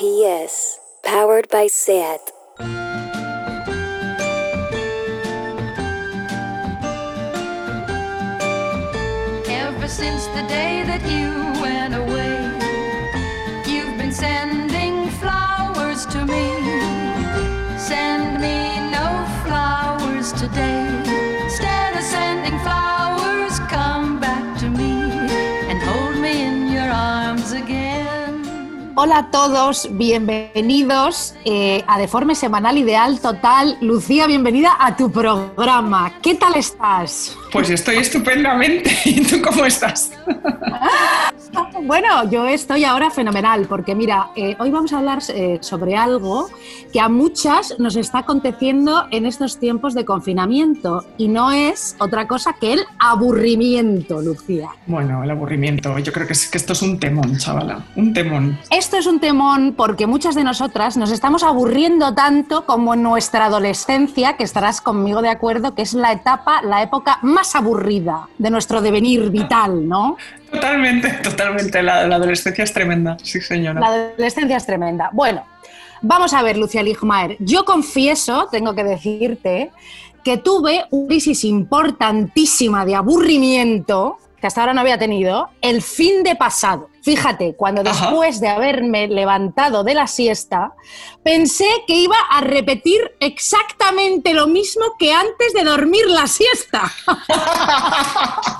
PS, powered by SAT. Ever since the day that you Hola a todos, bienvenidos eh, a Deforme Semanal Ideal Total. Lucía, bienvenida a tu programa. ¿Qué tal estás? Pues estoy estupendamente. ¿Y tú cómo estás? Bueno, yo estoy ahora fenomenal porque mira, eh, hoy vamos a hablar eh, sobre algo que a muchas nos está aconteciendo en estos tiempos de confinamiento y no es otra cosa que el aburrimiento, Lucía. Bueno, el aburrimiento. Yo creo que, es, que esto es un temón, chavala. Un temón. Esto es un temón porque muchas de nosotras nos estamos aburriendo tanto como en nuestra adolescencia, que estarás conmigo de acuerdo, que es la etapa, la época más aburrida de nuestro devenir vital, ¿no? Totalmente, totalmente. La, la adolescencia es tremenda, sí, señora. La adolescencia es tremenda. Bueno, vamos a ver, Lucia Ligmaer. Yo confieso, tengo que decirte, que tuve una crisis importantísima de aburrimiento que hasta ahora no había tenido, el fin de pasado. Fíjate, cuando Ajá. después de haberme levantado de la siesta, pensé que iba a repetir exactamente lo mismo que antes de dormir la siesta.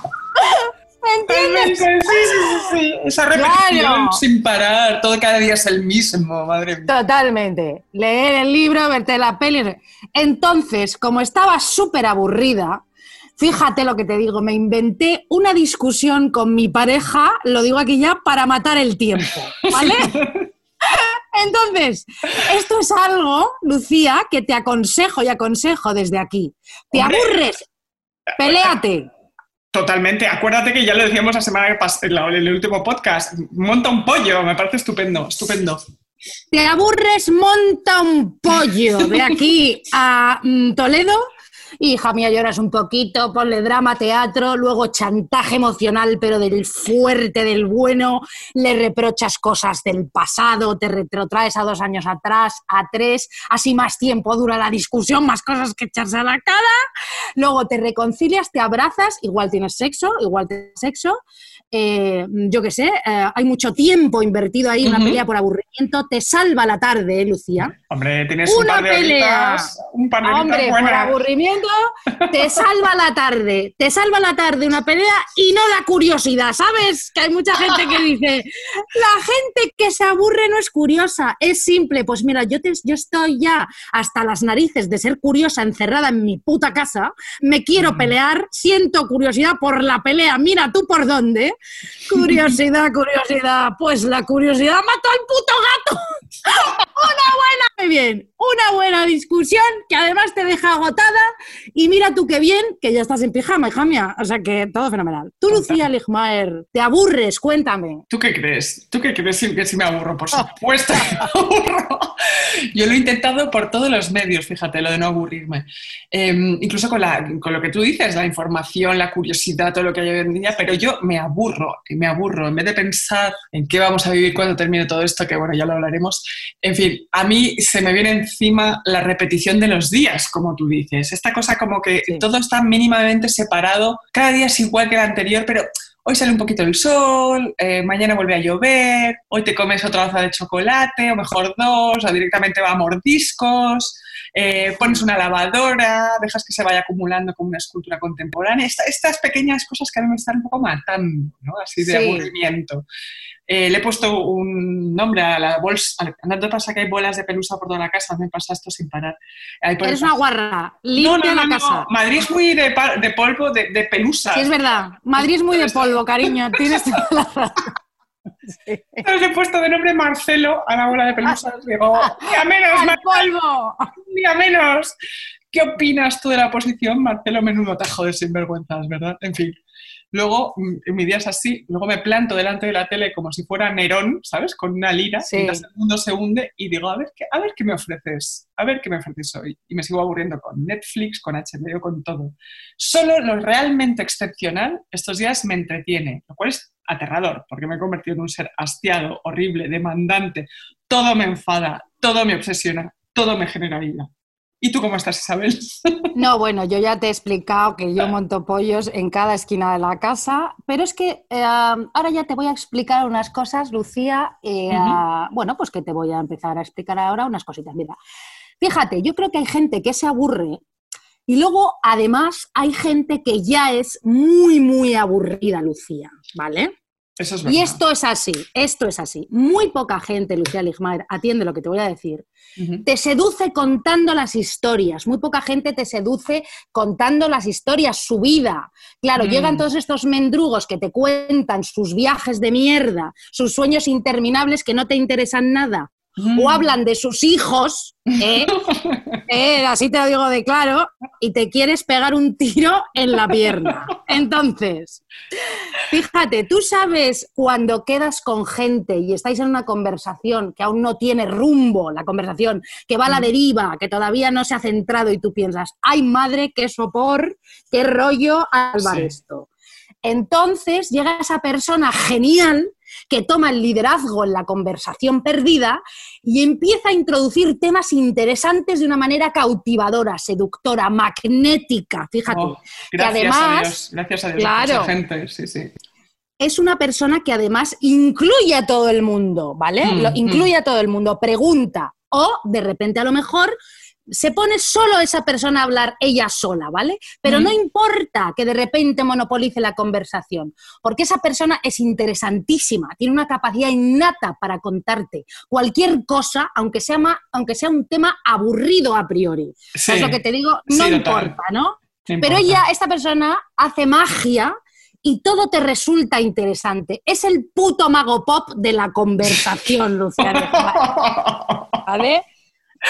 ¿Me entiendes? Sí, sí, sí, sí. Esa repetición Claro. sin parar, todo cada día es el mismo, madre mía. Totalmente. Leer el libro, verte la peli. Entonces, como estaba súper aburrida, fíjate lo que te digo, me inventé una discusión con mi pareja, lo digo aquí ya, para matar el tiempo, ¿vale? Entonces, esto es algo, Lucía, que te aconsejo y aconsejo desde aquí. ¿Te Hombre. aburres? Peléate. Totalmente. Acuérdate que ya lo decíamos la semana que pasó, en la- en el último podcast. Monta un pollo, me parece estupendo, estupendo. Te aburres, monta un pollo de aquí a mm, Toledo. Hija mía, lloras un poquito, ponle drama, teatro, luego chantaje emocional, pero del fuerte, del bueno, le reprochas cosas del pasado, te retrotraes a dos años atrás, a tres, así más tiempo dura la discusión, más cosas que echarse a la cara, luego te reconcilias, te abrazas, igual tienes sexo, igual tienes sexo, eh, yo qué sé, eh, hay mucho tiempo invertido ahí, una Ujú. pelea por aburrimiento, te salva la tarde, ¿eh, Lucía. Hombre, tienes un Una par de pelea. horitas, un par de Hombre, por aburrimiento, te salva la tarde, te salva la tarde una pelea y no la curiosidad, ¿sabes? Que hay mucha gente que dice, la gente que se aburre no es curiosa, es simple. Pues mira, yo, te- yo estoy ya hasta las narices de ser curiosa encerrada en mi puta casa, me quiero pelear, siento curiosidad por la pelea, mira tú por dónde. Curiosidad, curiosidad, pues la curiosidad mató al puto gato. Una buena, muy bien, una buena discusión que además te deja agotada y mira tú qué bien que ya estás en pijama, hija mía, o sea que todo fenomenal. Tú, Lucía Ligmaer, ¿te aburres? Cuéntame. ¿Tú qué crees? ¿Tú qué crees que si me aburro? Por supuesto que me aburro. Yo lo he intentado por todos los medios, fíjate, lo de no aburrirme. Eh, incluso con, la, con lo que tú dices, la información, la curiosidad, todo lo que hay hoy en día, pero yo me aburro, me aburro. En vez de pensar en qué vamos a vivir cuando termine todo esto, que bueno, ya lo hablaremos, en fin, a mí se me viene encima la repetición de los días, como tú dices. Esta cosa como que Sí. todo está mínimamente separado, cada día es igual que el anterior, pero hoy sale un poquito el sol, eh, mañana vuelve a llover, hoy te comes otra taza de chocolate, o mejor dos, o directamente va a mordiscos, eh, pones una lavadora, dejas que se vaya acumulando como una escultura contemporánea. Esta- estas pequeñas cosas que a mí me están un poco matando, ¿no? Así de Sí. aburrimiento. Eh, le he puesto un nombre a la bolsa. Andando pasa que hay bolas de pelusa por toda la casa, me pasa esto sin parar. Eres una guarra, limpia No, no, la no, no. casa. Madrid es muy de, de polvo, de, de pelusa. Sí, es verdad. Madrid es muy de polvo, cariño. Tienes toda la razón. Sí. Entonces he puesto de nombre Marcelo a la bola de pelusa. Digo, día menos, ¡Al Mar- polvo! día menos. ¿Qué opinas tú de la posición? Marcelo, menudo tajo de sinvergüenzas, ¿verdad? En fin. Luego, mm, mi día es así, luego me planto delante de la tele como si fuera Nerón, ¿sabes? Con una lira, Sí. mientras el mundo se hunde y digo, a ver, qué, a ver qué me ofreces, a ver qué me ofreces hoy. Y me sigo aburriendo con Netflix, con HBO, con todo. Solo lo realmente excepcional estos días me entretiene, lo cual es aterrador, porque me he convertido en un ser hastiado, horrible, demandante, todo me enfada, todo me obsesiona, todo me genera ira. ¿Y tú cómo estás, Isabel? No, bueno, yo ya te he explicado que yo monto pollos en cada esquina de la casa, pero es que eh, ahora ya te voy a explicar unas cosas, Lucía. eh, Bueno, pues que te voy a empezar a explicar ahora unas cositas. Mira, fíjate, yo creo que hay gente que se aburre y luego, además, hay gente que ya es muy, muy aburrida, Lucía, ¿vale? Eso es Y esto es así, esto es así. Muy poca gente, Lucía Ligmaer, atiende lo que te voy a decir. Te seduce contando las historias. Muy poca gente te seduce contando las historias, su vida. Claro, Mm. llegan todos estos mendrugos que te cuentan sus viajes de mierda, sus sueños interminables que no te interesan nada. Mm. O hablan de sus hijos, ¿eh? Eh, así te lo digo de claro, y te quieres pegar un tiro en la pierna. Entonces, fíjate, tú sabes cuando quedas con gente y estáis en una conversación que aún no tiene rumbo, la conversación, que va a la deriva, que todavía no se ha centrado y tú piensas, ay madre, qué sopor, qué rollo al Sí. esto. Entonces llega esa persona genial que toma el liderazgo en la conversación perdida y empieza a introducir temas interesantes de una manera cautivadora, seductora, magnética, fíjate. Oh, gracias a además- Dios, gracias a Dios. Claro. Gente, sí, sí. Es una persona que además incluye a todo el mundo, ¿vale? Mm, Lo, incluye a todo el mundo, pregunta o de repente a lo mejor se pone solo esa persona a hablar ella sola, ¿vale? Pero Mm. no importa que de repente monopolice la conversación, porque esa persona es interesantísima, tiene una capacidad innata para contarte cualquier cosa, aunque sea, ma- aunque sea un tema aburrido a priori. Sí, ¿Sabes lo que te digo? No importa, ¿no? no Pero ella, esta persona, hace magia y todo te resulta interesante. Es el puto mago pop de la conversación, Luciano. ¿Vale?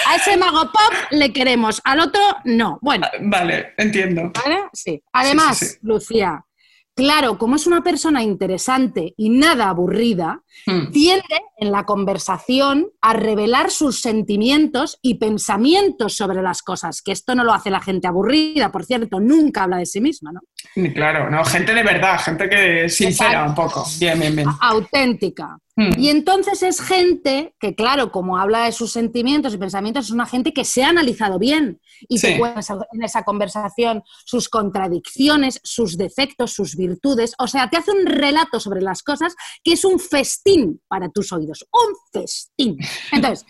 A ese mago pop le queremos, al otro no. Bueno, Vale, entiendo. ¿vale? Sí. Además, sí, sí. Lucía, claro, como es una persona interesante y nada aburrida, Mm. tiende en la conversación a revelar sus sentimientos y pensamientos sobre las cosas, que esto no lo hace la gente aburrida, por cierto, nunca habla de sí misma, ¿no? Claro, no, gente de verdad, gente que es sincera un poco. Bien, bien, bien. auténtica. Mm. Y entonces es gente que, claro, como habla de sus sentimientos y pensamientos, es una gente que se ha analizado bien y Sí. te cuenta en esa conversación sus contradicciones, sus defectos, sus virtudes. O sea, te hace un relato sobre las cosas que es un festín para tus oídos. Un festín. Entonces.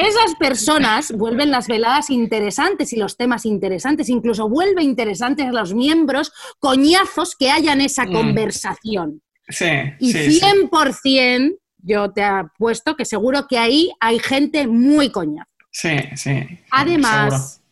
Esas personas vuelven las veladas interesantes y los temas interesantes, incluso vuelve interesantes a los miembros coñazos que haya en esa Mm. conversación. Sí, Y sí, sí. 100% yo te apuesto que seguro que ahí hay gente muy coña. Sí, sí. seguro. Además,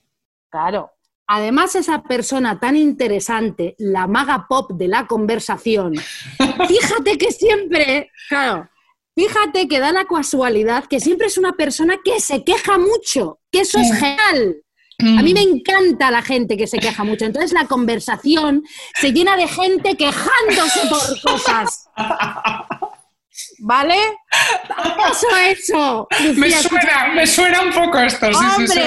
claro, además esa persona tan interesante, la maga pop de la conversación, fíjate que siempre, claro, fíjate que da la casualidad que siempre es una persona que se queja mucho, que eso es Mm. genial. A mí me encanta la gente que se queja mucho. Entonces la conversación se llena de gente quejándose por cosas. ¿Vale? ¿Acaso eso? Me Lucía, suena, escúchame. me suena un poco esto, sí, sí, sí.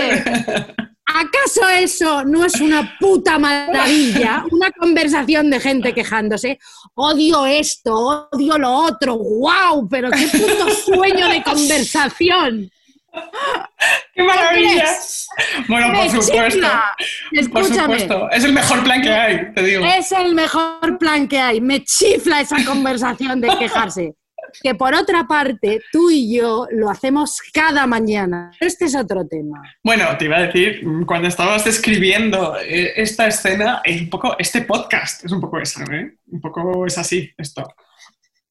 ¿Acaso eso no es una puta maravilla? Una conversación de gente quejándose. Odio esto, odio lo otro. ¡Wow! Pero qué puto sueño de conversación. ¡Qué maravilla! Bueno, por supuesto. Por Escúchame. supuesto. Es el mejor plan que hay, te digo. Es el mejor plan que hay. Me chifla esa conversación de quejarse. Que por otra parte, tú y yo lo hacemos cada mañana. Este es otro tema. Bueno, te iba a decir, cuando estabas describiendo eh, esta escena, es un poco, este podcast es un poco eso, ¿eh? Un poco es así, esto.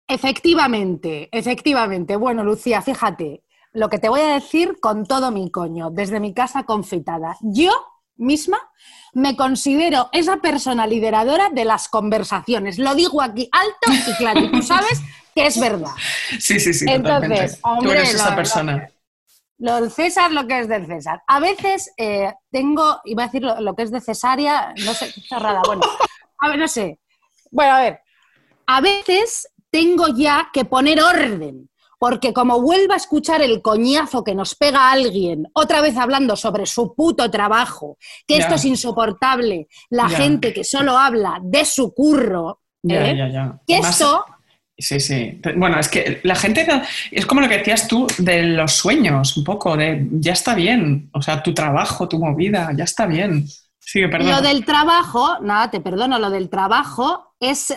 Efectivamente, efectivamente. Bueno, Lucía, fíjate, lo que te voy a decir con todo mi coño, desde mi casa confitada. Yo misma me considero esa persona lideradora de las conversaciones. Lo digo aquí alto y claro, y tú sabes que es verdad. Sí, sí, sí, Entonces, totalmente. Tú hombre, eres esa lo- persona. Lo del César, lo que es del César. A veces eh, tengo, iba a decir lo, lo que es de cesárea, no sé, qué chorrada. Bueno, a ver, no sé. Bueno, a ver. A veces tengo ya que poner orden, porque como vuelva a escuchar el coñazo que nos pega alguien, otra vez hablando sobre su puto trabajo, que esto es insoportable, la gente que solo habla de su curro, ¿eh? que esto Sí, sí. Bueno, es que la gente es como lo que decías tú de los sueños, un poco, de ya está bien. O sea, tu trabajo, tu movida, ya está bien. Sigue, perdón. Lo del trabajo, nada, te perdono, lo del trabajo es, eh,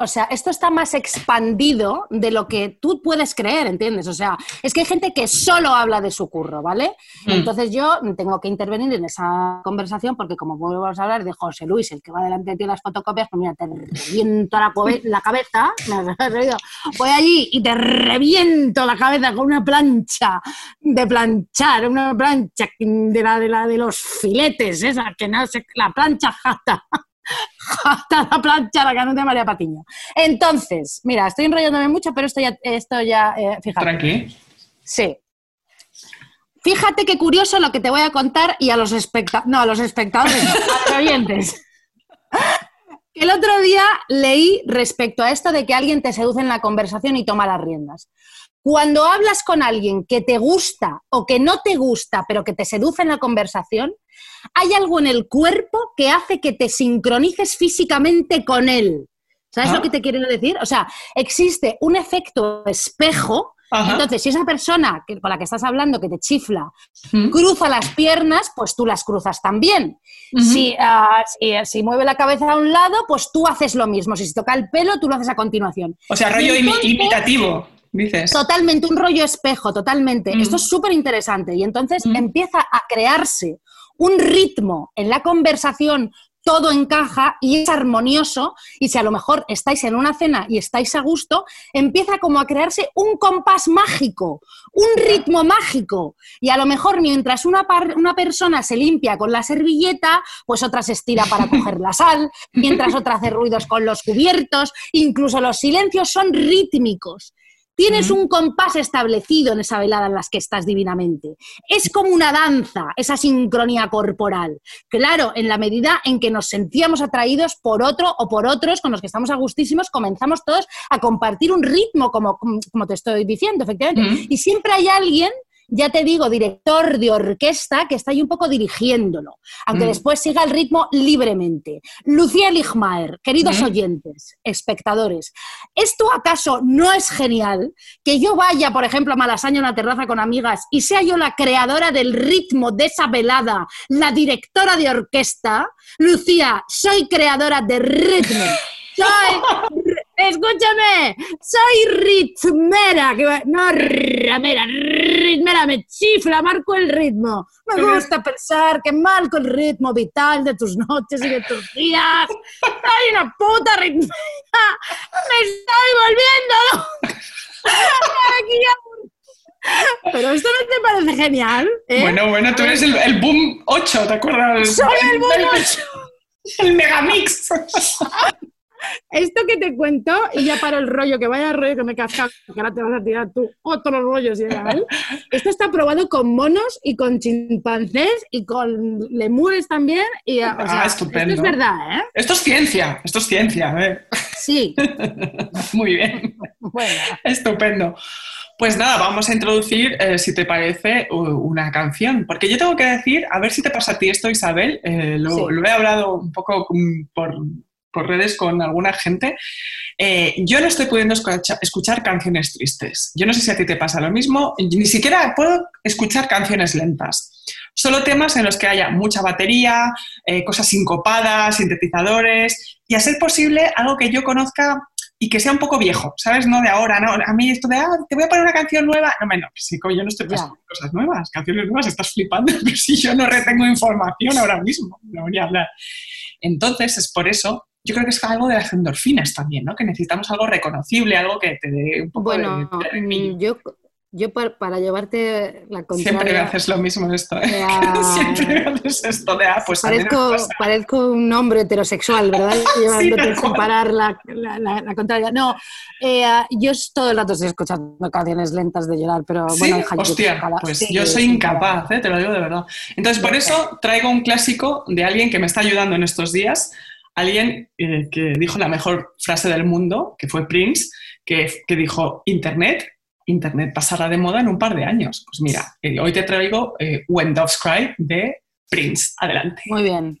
o sea, esto está más expandido de lo que tú puedes creer, ¿entiendes? O sea, es que hay gente que solo habla de su curro, ¿vale? Mm. Entonces yo tengo que intervenir en esa conversación porque como vamos a hablar de José Luis, el que va delante de ti en las fotocopias, pues mira, te reviento la, la cabeza, voy allí y te reviento la cabeza con una plancha de planchar, una plancha de la de, la de los filetes, esa que no sé, la plancha jata. Jata la plancha, la canción de María Patiño. Entonces, mira, estoy enrollándome mucho, pero esto ya, esto ya eh, fíjate. Tranqui. Sí. Fíjate qué curioso lo que te voy a contar y a los espectadores, no, a los espectadores, a los oyentes. El otro día leí respecto a esto de que alguien te seduce en la conversación y toma las riendas. Cuando hablas con alguien que te gusta o que no te gusta, pero que te seduce en la conversación, hay algo en el cuerpo que hace que te sincronices físicamente con él. ¿Sabes Ah. lo que te quiero decir? O sea, existe un efecto espejo. Ajá. Entonces, si esa persona que- con la que estás hablando, que te chifla, Mm. cruza las piernas, pues tú las cruzas también. Si, ah, si, si mueve la cabeza a un lado, pues tú haces lo mismo. Si se toca el pelo, tú lo haces a continuación. O sea, rollo entonces- imitativo, dices. Totalmente, un rollo espejo, totalmente. Mm. Esto es súper interesante. Y entonces Mm. empieza a crearse un ritmo en la conversación, todo encaja y es armonioso. Y si a lo mejor estáis en una cena y estáis a gusto, empieza como a crearse un compás mágico, un ritmo mágico. Y a lo mejor mientras una, par- una persona se limpia con la servilleta, pues otra se estira para coger la sal, mientras otra hace ruidos con los cubiertos, incluso los silencios son rítmicos. Tienes un compás establecido en esa velada en las que estás divinamente. Es como una danza, esa sincronía corporal. Claro, en la medida en que nos sentíamos atraídos por otro o por otros con los que estamos a gustísimos, comenzamos todos a compartir un ritmo, como, como, te estoy diciendo, efectivamente. Ujú. Y siempre hay alguien, ya te digo, director de orquesta, que está ahí un poco dirigiéndolo, aunque Mm. después siga el ritmo libremente. Lucía Ligmaer, queridos Mm. oyentes, espectadores, ¿esto acaso no es genial? Que yo vaya, por ejemplo, a Malasaña a una terraza con amigas y sea yo la creadora del ritmo de esa velada, la directora de orquesta. Lucía, soy creadora de ritmo. Soy, escúchame, soy ritmera, que va- no ramera, ritmera, me chifla, marco el ritmo. Me gusta pensar que marco el ritmo vital de tus noches y de tus días. Soy una puta ritmera, me estoy volviendo. Pero esto no te parece genial, ¿eh? Bueno, bueno, tú eres el, el Boom 8, ¿te acuerdas? Soy el Boom 8. El Megamix. Esto que te cuento, y ya para el rollo, que vaya rollo que me he cascado, que ahora te vas a tirar tú otros rollos y tal. Esto está probado con monos y con chimpancés y con lemures también. Y, o Ah, estupendo. Esto es verdad, ¿eh? Esto es ciencia, esto es ciencia. ¿eh? Sí. Muy bien, Bueno, estupendo. Pues nada, vamos a introducir, eh, si te parece, una canción. Porque yo tengo que decir, a ver si te pasa a ti esto, Isabel. eh, lo, Sí. lo he hablado un poco mm, por, por redes con alguna gente. Eh, yo no estoy pudiendo escucha- escuchar canciones tristes. Yo no sé si a ti te pasa lo mismo. Ni siquiera puedo escuchar canciones lentas. Solo temas en los que haya mucha batería, eh, cosas sincopadas, sintetizadores y a ser posible algo que yo conozca y que sea un poco viejo, ¿sabes? No de ahora, ¿no? A mí esto de, ah, te voy a poner una canción nueva. No, no, sí, yo no estoy Ya. pasando cosas nuevas, canciones nuevas, estás flipando, pero si yo no retengo información ahora mismo, no voy a hablar. Entonces, es por eso, yo creo que es algo de las endorfinas también, ¿no? Que necesitamos algo reconocible, algo que te dé un poco bueno de, ritmillo. mm, yo, yo par- para llevarte la contraria... Siempre me haces lo mismo esto, ¿eh? Siempre me haces esto de, ah, pues a Parezco, parezco un hombre heterosexual, ¿verdad? Llevándote tal sin cual. parar la, la, la- la contraria. No, eh, yo es- todo el rato estoy escuchando canciones lentas de llorar, pero Sí, bueno, hija, yo- hostia, pues sí, yo soy incapaz, ¿eh? te lo digo de verdad. Entonces, por eso traigo un clásico de alguien que me está ayudando en estos días, alguien eh, que dijo la mejor frase del mundo, que fue Prince, que, que dijo, Internet, Internet pasará de moda en un par de años. Pues mira, eh, hoy te traigo eh, When Doves Cry de Prince. Adelante. Muy bien.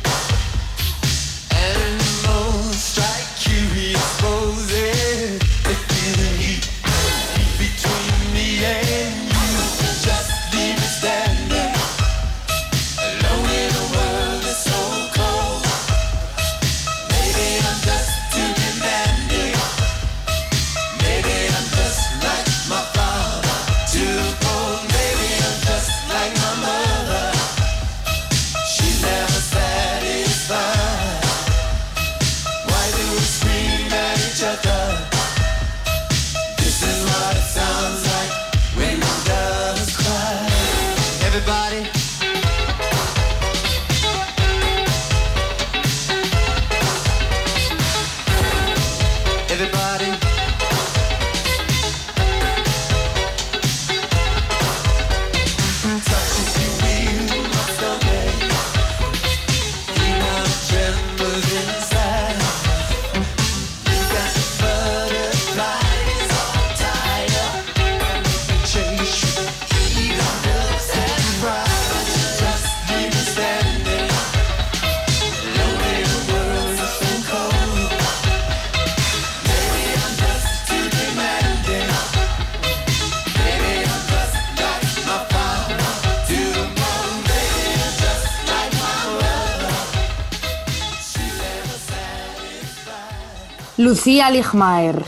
Lucía Ligmaer,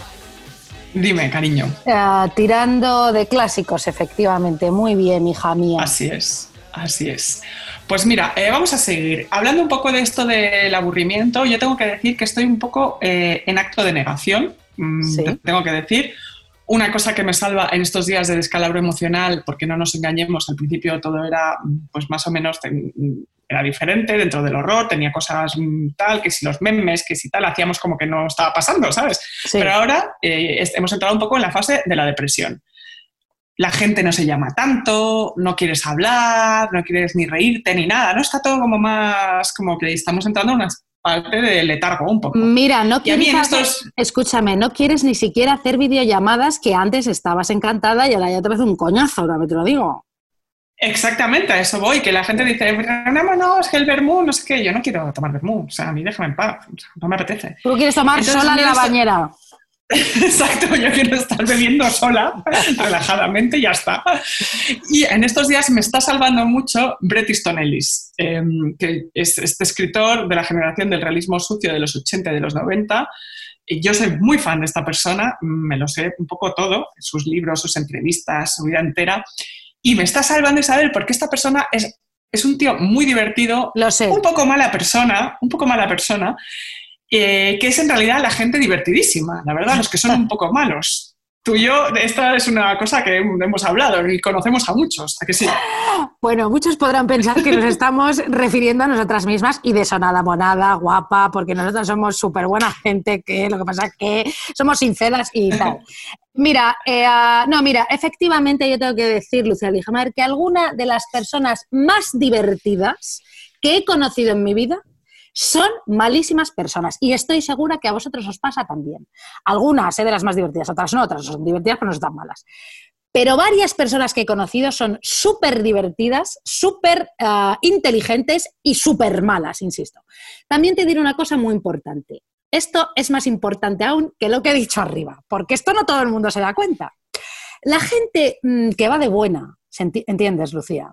Dime, cariño. eh, tirando de clásicos, efectivamente. Muy bien, hija mía. Así es, así es. Pues mira, eh, vamos a seguir. Hablando un poco de esto del aburrimiento, yo tengo que decir que estoy un poco eh, en acto de negación. Mm, Sí. te- Tengo que decir. Una cosa que me salva en estos días de descalabro emocional, porque no nos engañemos, al principio todo era pues más o menos era diferente dentro del horror, tenía cosas mm, tal, que si los memes, que si tal, hacíamos como que no estaba pasando, ¿sabes? Sí. Pero ahora eh, hemos entrado un poco en la fase de la depresión. La gente no se llama tanto, no quieres hablar, no quieres ni reírte ni nada, ¿no? Está todo como más, como que estamos entrando en una parte letargo un poco. Mira, no quieres en hacer- estos... Escúchame, no quieres ni siquiera hacer videollamadas que antes estabas encantada y ahora ya te parece un coñazo, ahora me te lo digo. Exactamente, a eso voy, que la gente dice, vámonos, que el vermú, no sé qué, yo no quiero tomar vermú, o sea, a mí déjame en paz, no me apetece. Tú quieres tomar Entonces, sola en la bañera. Exacto, yo quiero estar bebiendo sola, relajadamente ya está. Y en estos días me está salvando mucho Bret Easton Ellis, eh, que es este escritor de la generación del realismo sucio de los 80 y de los 90. Y yo soy muy fan de esta persona, me lo sé un poco todo, sus libros, sus entrevistas, su vida entera. Y me está salvando Isabel porque esta persona es, es un tío muy divertido, Lo sé. un poco mala persona, un poco mala persona, eh, que es en realidad la gente divertidísima, la verdad, los que son un poco malos. Tú y yo, esta es una cosa que hemos hablado y conocemos a muchos. Bueno, muchos podrán pensar que nos estamos refiriendo a nosotras mismas y de sonada monada, guapa, porque nosotras somos súper buena gente, que lo que pasa es que somos sinceras y tal. Mira, eh, ah, no, mira, efectivamente yo tengo que decir, Lucía Ligemar, que alguna de las personas más divertidas que he conocido en mi vida son malísimas personas y estoy segura que a vosotros os pasa también. Algunas eh, de las más divertidas, otras no, otras son divertidas pero no son tan malas. Pero varias personas que he conocido son súper divertidas, súper ah, inteligentes y súper malas, insisto. También te diré una cosa muy importante. Esto es más importante aún que lo que he dicho arriba, porque esto no todo el mundo se da cuenta. La gente mm, que va de buena, ¿se enti- ¿entiendes, Lucía?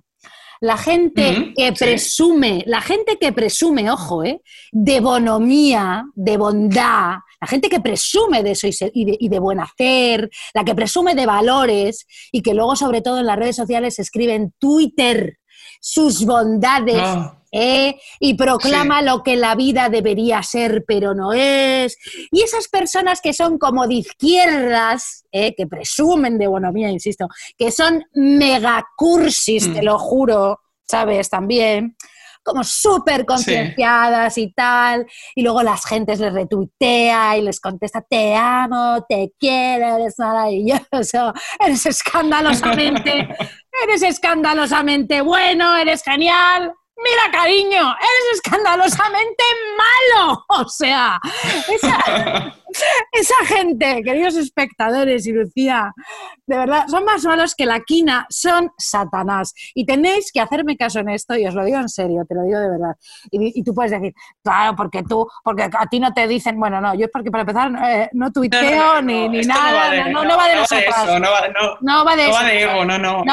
La gente que sí. presume, la gente que presume, ojo, ¿eh? de bonomía, de bondad, la gente que presume de eso y, se- y de, y de buen hacer, la que presume de valores y que luego, sobre todo en las redes sociales, escribe en Twitter sus bondades Ah, ¿eh? y proclama lo que la vida debería ser, pero no es. Y esas personas que son como de izquierdas, ¿eh? que presumen de bonomía, insisto, que son megacursis, Mm. te lo juro, ¿sabes? También como súper concienciadas y tal, y luego las gentes les retuitea y les contesta, te amo, te quiero, eres maravilloso, eres escandalosamente, eres escandalosamente bueno, eres genial, Mira, cariño, eres escandalosamente malo. O sea, esa, esa gente, queridos espectadores y Lucía, de verdad, son más malos que la quina, son Satanás. Y tenéis que hacerme caso en esto, y os lo digo en serio, te lo digo de verdad. Y, y tú puedes decir, claro, porque tú, porque a ti no te dicen, bueno, no, yo es porque para empezar eh, no tuiteo ni, nada, no, va de nosotras. eso, no va, no, No va de no va eso. de ego, no, no.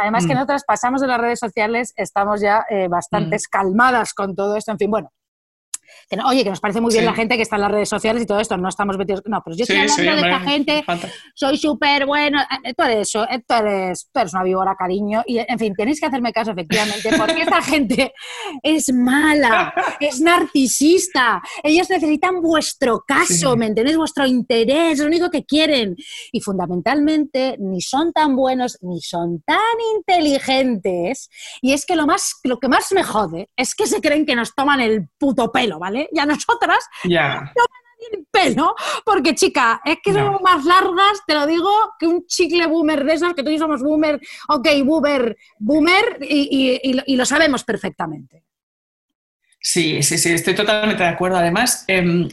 además que Mm. nosotras pasamos de las redes sociales, estamos ya eh, bastantes calmadas con todo esto, en fin, bueno. Que no- oye, que nos parece muy bien Sí. la gente que está en las redes sociales y todo esto, no estamos metidos. No, pero yo estoy hablando de hombre, esta gente, soy súper bueno. eh, Tú eres, eso, eh, tú, eres, tú eres una víbora, cariño. Y en fin, tenéis que hacerme caso, efectivamente, porque esta gente es mala, es narcisista. Ellos necesitan vuestro caso, Sí. ¿me entendéis? Vuestro interés, lo único que quieren. Y fundamentalmente, ni son tan buenos ni son tan inteligentes. Y es que lo, más, lo que más me jode es que se creen que nos toman el puto pelo, ¿vale? Y a nosotras Ya. el pelo, porque chica, es que No. somos más largas, te lo digo, que un chicle boomer de esos, que tú y yo somos boomer, ok, boomer, boomer, y, y- y lo- y lo sabemos perfectamente. Sí, sí, sí, estoy totalmente de acuerdo. Además, em,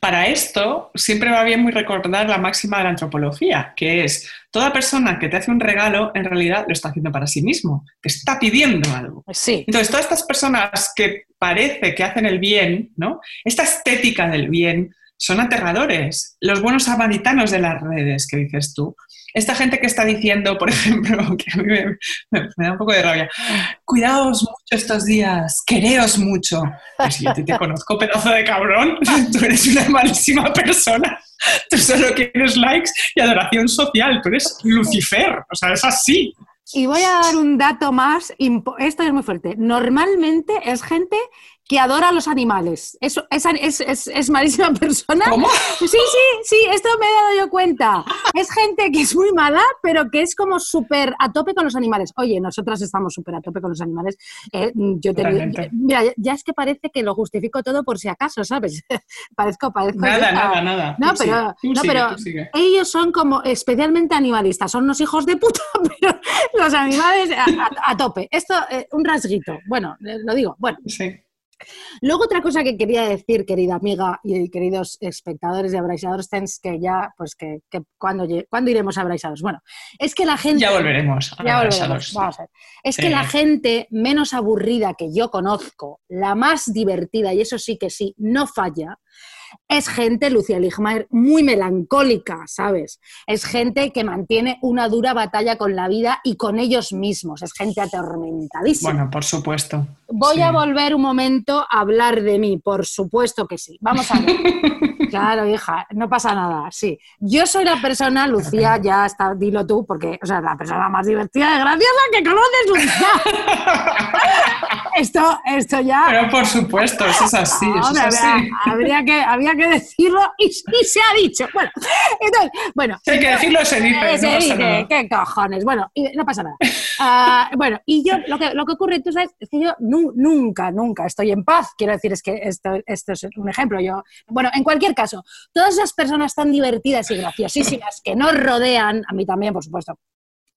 para esto siempre va bien muy recordar la máxima de la antropología, que es toda persona que te hace un regalo en realidad lo está haciendo para sí mismo, te está pidiendo algo. Sí. Entonces, todas estas personas que parece que hacen el bien, ¿no? Esta estética del bien, son aterradores. Los buenos samaritanos de las redes, que dices tú. Esta gente que está diciendo, por ejemplo, que a mí me, da un poco de rabia, cuidaos mucho estos días, quereos mucho. Pues yo te conozco, pedazo de cabrón, tú eres una malísima persona. Tú solo quieres likes y adoración social, tú eres Lucifer, o sea, es así. Y voy a dar un dato más, esto es muy fuerte. Normalmente es gente que adora a los animales. Es, es, es, es malísima persona. ¿Cómo? Sí, sí, sí, esto me he dado yo cuenta. Es gente que es muy mala, pero que es como súper a tope con los animales. Oye, nosotras estamos súper a tope con los animales. Eh, yo te digo- mira, ya es que parece que lo justifico todo por si acaso, ¿sabes? parezco, parezco. Nada, yo- nada, nada. No, Tú pero, no, sigue, pero ellos son como especialmente animalistas, son unos hijos de puta, pero los animales a, a- a tope. Esto, eh, un rasguito. Bueno, eh, lo digo. Bueno, Sí. Luego otra cosa que quería decir, querida amiga y queridos espectadores de Abraisadores Tens, que ya, pues que, que cuando, ¿cuándo iremos a Abraisados? Bueno, es que la gente... Ya volveremos. a Ya volveremos, vamos a ver. Es Sí. que la gente menos aburrida que yo conozco, la más divertida, y eso sí que sí, no falla, es gente, Lucía Ligmaer, muy melancólica, ¿sabes? Es gente que mantiene una dura batalla con la vida y con ellos mismos. Es gente atormentadísima. Bueno, por supuesto. Voy Sí. a volver un momento a hablar de mí, por supuesto que sí. Vamos a ver. Claro, hija, no pasa nada, sí. Yo soy la persona, Lucía, ya está, dilo tú, porque, o sea, la persona más divertida y graciosa que conoces, Lucía. esto, esto ya... Pero por supuesto, eso es así, eso es así. habría, habría que, había que decirlo y, y se ha dicho. Bueno, entonces, bueno, Si hay que decirlo, se dice. eh, no se pasa dice. ¿qué cojones? Bueno, y no pasa nada. Ah, bueno, y yo, lo que, lo que ocurre, tú sabes, es que yo nu- nunca, nunca estoy en paz. Quiero decir, es que esto, esto es un ejemplo. Yo, bueno, en cualquier caso, todas esas personas tan divertidas y graciosísimas que nos rodean, a mí también, por supuesto,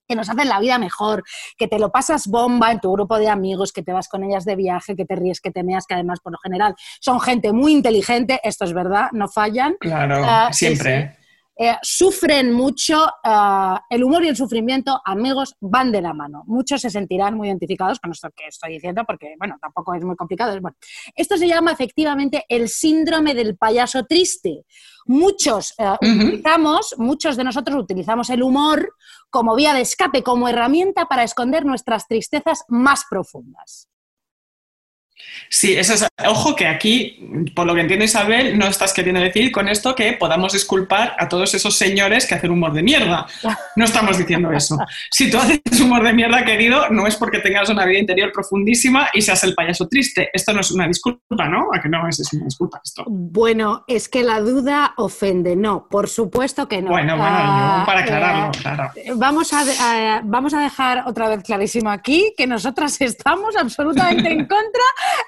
que nos hacen la vida mejor, que te lo pasas bomba en tu grupo de amigos, que te vas con ellas de viaje, que te ríes, que te meas, que además, por lo general, son gente muy inteligente, esto es verdad, no fallan. Claro, Ah, sí, siempre. sí. Eh, sufren mucho, ah, el humor y el sufrimiento, amigos, van de la mano. Muchos se sentirán muy identificados con esto que estoy diciendo, porque, bueno, tampoco es muy complicado. Bueno, esto se llama efectivamente el síndrome del payaso triste. Muchos, eh, utilizamos, muchos de nosotros utilizamos el humor como vía de escape, como herramienta para esconder nuestras tristezas más profundas. Sí, eso es. Ojo que aquí, por lo que entiendo Isabel, no estás queriendo decir con esto que podamos disculpar a todos esos señores que hacen humor de mierda. No estamos diciendo eso. Si tú haces humor de mierda, querido, no es porque tengas una vida interior profundísima y seas el payaso triste. Esto no es una disculpa, ¿no? ¿A que no es, una disculpa esto? Bueno, es que la duda ofende. No, por supuesto que no. Bueno, bueno, Ah, para aclararlo, eh, claro. Vamos a, a- vamos a dejar otra vez clarísimo aquí que nosotras estamos absolutamente en contra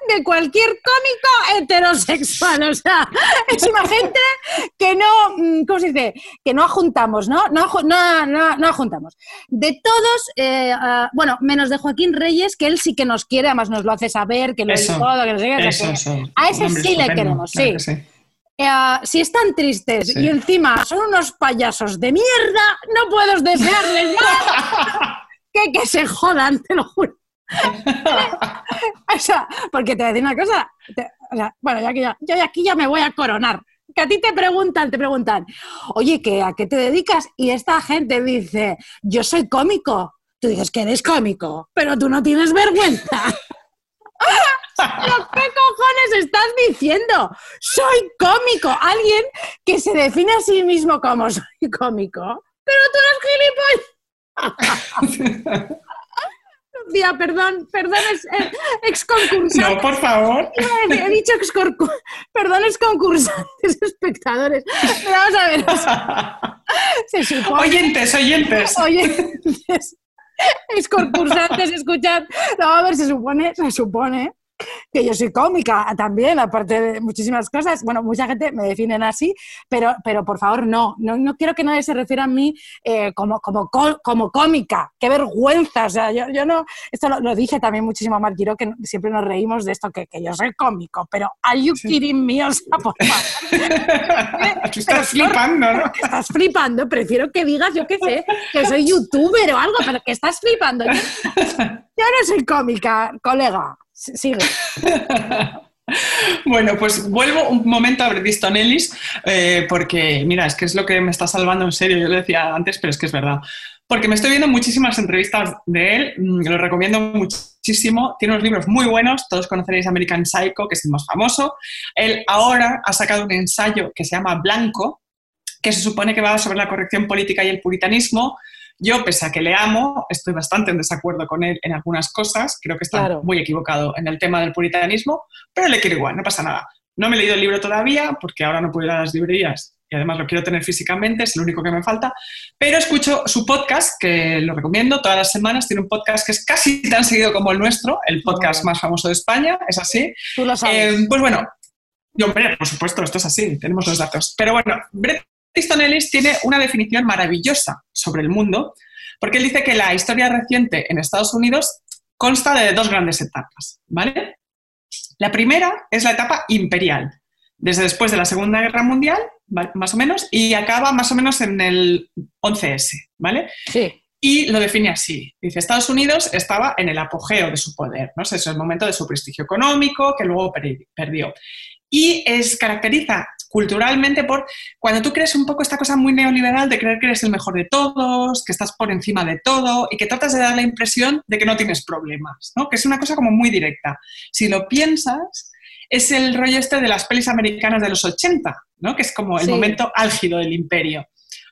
de cualquier cómico heterosexual. O sea, es una gente que no, mm, ¿cómo se dice? Que no ajuntamos, ¿no? No, no, no, no ajuntamos. De todos, eh, ah, bueno, menos de Joaquín Reyes, que él sí que nos quiere, además nos lo hace saber, que lo es todo, que no sé Eso. A ese sí le queremos, claro sí. que sí. Eh, si están tristes Sí. y encima son unos payasos de mierda, no puedo desearles más que que se jodan, te lo juro. o sea, porque te voy a decir una cosa. te- o sea, bueno, ya que ya, yo aquí ya me voy a coronar. Que a ti te preguntan, te preguntan, oye, ¿qué, ¿a qué te dedicas? Y esta gente dice, yo soy cómico. Tú dices que eres cómico, pero tú no tienes vergüenza. ¿Pero qué cojones estás diciendo? Soy cómico. Alguien que se define a sí mismo como soy cómico. Pero tú eres gilipollas. Perdón, perdón, es eh, ex. No, por favor. He dicho ex perdón, ex concursantes, espectadores. Pero vamos a ver, se supone. Oyentes, oyentes. Oye, es, es concursantes, escuchar. No, a ver, se supone, se supone que yo soy cómica también, aparte de muchísimas cosas. Bueno, mucha gente me definen así, pero, pero por favor, no, no, no quiero que nadie se refiera a mí eh, como, como, como cómica. ¡Qué vergüenza! O sea, yo, yo no. Esto lo, lo dije también muchísimo a Marc Giró, que siempre nos reímos de esto, que, que yo soy cómico, pero ¿are you kidding me? O sea, por favor. Tú estás flipando, ¿no? estás flipando, prefiero que digas, yo qué sé, que soy youtuber o algo, pero que estás flipando. Yo no soy cómica, colega. Sigue. Bueno, pues vuelvo un momento a Brediston Ellis, eh, porque mira, es que es lo que me está salvando en serio, yo lo decía antes, pero es que es verdad. Porque me estoy viendo muchísimas entrevistas de él, mm, lo recomiendo muchísimo, tiene unos libros muy buenos, todos conoceréis American Psycho, que es el más famoso. Él ahora ha sacado un ensayo que se llama Blanco, que se supone que va sobre la corrección política y el puritanismo. Yo, pese a que le amo, estoy bastante en desacuerdo con él en algunas cosas, creo que está Claro. muy equivocado en el tema del puritanismo, pero le quiero igual, no pasa nada. No me he leído el libro todavía porque ahora no puedo ir a las librerías y además lo quiero tener físicamente, es lo único que me falta, pero escucho su podcast, que lo recomiendo todas las semanas, tiene un podcast que es casi tan seguido como el nuestro, el podcast más famoso de España, es así. Tú lo sabes. Eh, pues bueno, y hombre, por supuesto, esto es así, tenemos los datos. Pero bueno, Bret Easton Ellis tiene una definición maravillosa sobre el mundo, porque él dice que la historia reciente en Estados Unidos consta de dos grandes etapas, ¿vale? La primera es la etapa imperial, desde después de la Segunda Guerra Mundial, más o menos, y acaba más o menos en el 11S, ¿vale? sí. Y lo define así. Dice, Estados Unidos estaba en el apogeo de su poder, ¿no? Es el momento de su prestigio económico que luego per- perdió. Y es, caracteriza culturalmente por cuando tú crees un poco esta cosa muy neoliberal de creer que eres el mejor de todos, que estás por encima de todo y que tratas de dar la impresión de que no tienes problemas, ¿no? Que es una cosa como muy directa. Si lo piensas, es el rollo este de las pelis americanas de los 80, ¿no? Que es como el Sí. momento álgido del imperio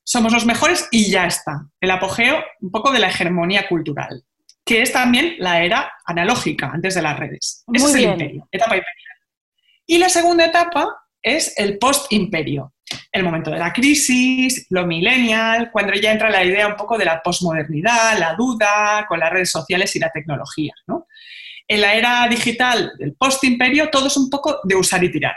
somos los mejores y ya está. El apogeo un poco de la hegemonía cultural, que es también la era analógica, antes de las redes. Ese es el imperio, etapa imperial. Y la segunda etapa es el post-imperio, el momento de la crisis, lo millennial, cuando ya entra la idea un poco de la posmodernidad, la duda, con las redes sociales y la tecnología. ¿no? En la era digital del post-imperio todo es un poco de usar y tirar.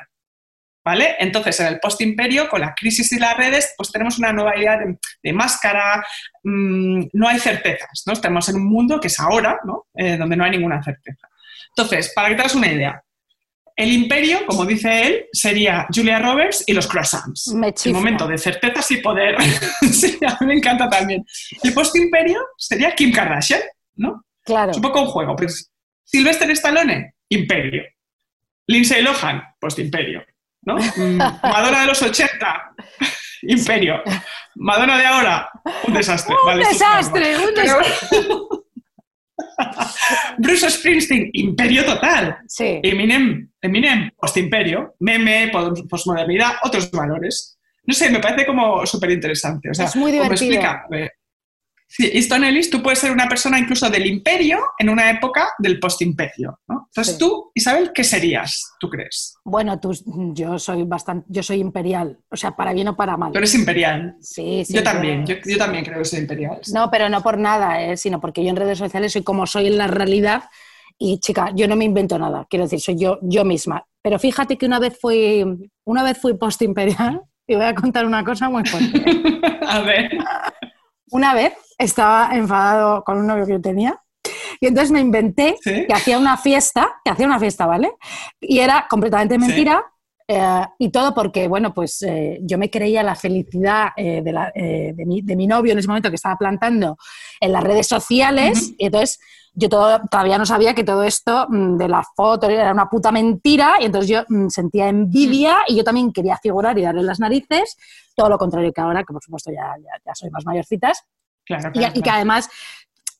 ¿Vale? Entonces, en el post-imperio, con la crisis y las redes, pues tenemos una nueva idea de, máscara, mm, no hay certezas, ¿no? Estamos en un mundo que es ahora, ¿no? Eh, donde no hay ninguna certeza. Entonces, para que te hagas una idea, el imperio, como dice él, sería Julia Roberts y los croissants. Me el momento de certezas y poder. sí, a mí me encanta también. El post-imperio sería Kim Kardashian, ¿no? Claro. Es un poco un juego. Pues, Sylvester Stallone, imperio. Lindsay Lohan, post-imperio. ¿no? Mm, Madonna de los 80, imperio. Madonna de ahora, un desastre. Un Vale, desastre, un Pero- desastre. Bruce Springsteen, imperio total. Sí. Eminem, Eminem, post-imperio, meme, pos- posmodernidad, otros valores. No sé, me parece como súper interesante. O sea, Es muy como divertido. explica, eh, sí, Easton Ellis, tú puedes ser una persona incluso del imperio en una época del post-imperio. ¿no? Entonces Sí. tú, Isabel, ¿qué serías, tú crees? Bueno, tú, yo soy bastante, yo soy imperial, o sea, para bien o para mal. Tú eres imperial. Sí, sí. yo también, yo, yo también creo que soy imperial. No, pero no por nada, ¿eh? sino porque yo en redes sociales soy como soy en la realidad y chica, yo no me invento nada, quiero decir, soy yo, yo misma. Pero fíjate que una vez fui, una vez fui post-imperial y voy a contar una cosa muy fuerte. A ver. Una vez estaba enfadado con un novio que yo tenía y entonces me inventé ¿Sí? que hacía una fiesta, que hacía una fiesta, ¿vale? Y era completamente Sí. mentira. eh, y todo porque, bueno, pues eh, yo me creía la felicidad eh, de, la- de mi, de mi novio en ese momento que estaba plantando en las redes sociales. Y entonces yo todo- todavía no sabía que todo esto mm, de la foto era una puta mentira. Y entonces yo mm, sentía envidia y yo también quería figurar y darle las narices. Todo lo contrario que ahora, que por supuesto ya, ya, ya soy más mayorcitas. Claro, Y, claro, y que además,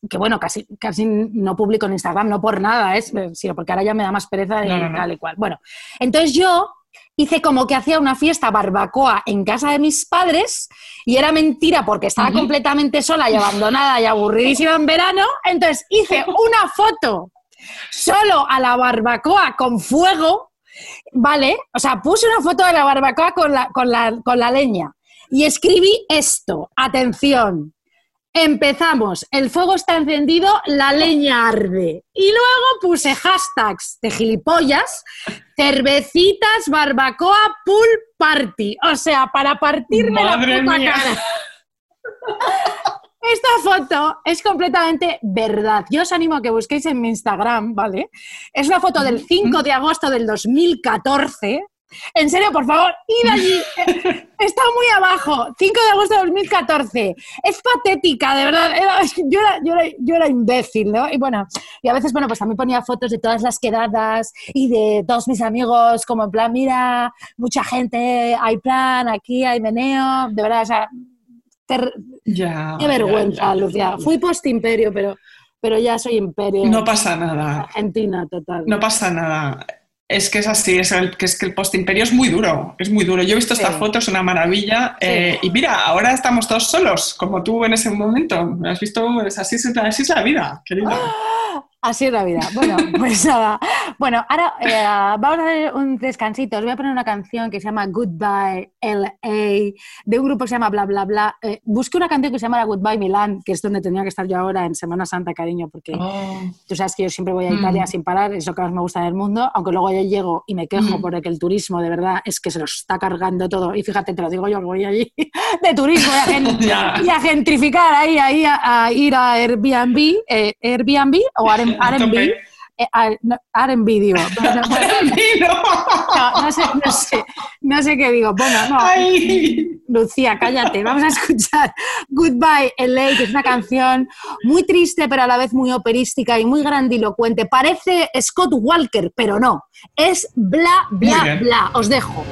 que bueno, casi, casi no publico en Instagram, no por nada, es, sino porque ahora ya me da más pereza y No, no, no. tal y cual. Bueno, entonces yo hice como que hacía una fiesta barbacoa en casa de mis padres y era mentira porque estaba completamente sola y abandonada y aburridísima en verano. Entonces hice una foto solo a la barbacoa con fuego, ¿vale? O sea, puse una foto de la barbacoa con la, con la, con la leña y escribí esto, atención. Empezamos, el fuego está encendido, la leña arde. Y luego puse hashtags de gilipollas, cervecitas, barbacoa, pool party. O sea, para partirme Madre la puta mía. cara. Esta foto es completamente verdad. Yo os animo a que busquéis en mi Instagram, ¿vale? Es una foto del 5 de agosto del 2014. En serio, por favor, id allí. Eh, Está muy abajo. 5 de agosto de 2014. Es patética, de verdad. Era- yo, era, yo, era, yo era imbécil, ¿no? Y bueno, y a veces, bueno, pues también ponía fotos de todas las quedadas y de todos mis amigos, como en plan, mira, mucha gente, hay plan, aquí hay meneo. De verdad, o sea, ter- Ya, Qué vergüenza, ya, ya. Lucía. Fui post-imperio, pero, pero ya soy imperio. No pasa nada. Argentina, total. No pasa nada. Es que es así, es, el, que es que el postimperio es muy duro, es muy duro. Yo he visto esta Sí. foto, es una maravilla. Sí. eh, y mira, ahora estamos todos solos, como tú en ese momento. ¿Has visto? Es así, es- así es la vida, querida. Así es la vida. Bueno, pues nada. Bueno, ahora eh, vamos a hacer un descansito. Os voy a poner una canción que se llama Goodbye LA, de un grupo que se llama Bla Bla Bla. Eh, busqué una canción que se llama Goodbye Milán, que es donde tenía que estar yo ahora en Semana Santa, cariño, porque Oh, tú sabes que yo siempre voy a Mm. Italia sin parar, es lo que más me gusta del mundo, aunque luego yo llego y me quejo Mm. porque el turismo de verdad es que se lo está cargando todo. Y fíjate, te lo digo yo, que voy allí de turismo y a, y gentrificar ahí, ahí a, a ir a Airbnb, eh, Airbnb o Airbnb, Tope. eh, Airbnb digo. No, no, no, no sé, no, sé, no sé qué digo. Bueno, no. Ay. Lucía, cállate, vamos a escuchar Goodbye LA, que es una canción muy triste, pero a la vez muy operística y muy grandilocuente. Parece Scott Walker, pero no. Es bla, bla, bla. Os dejo.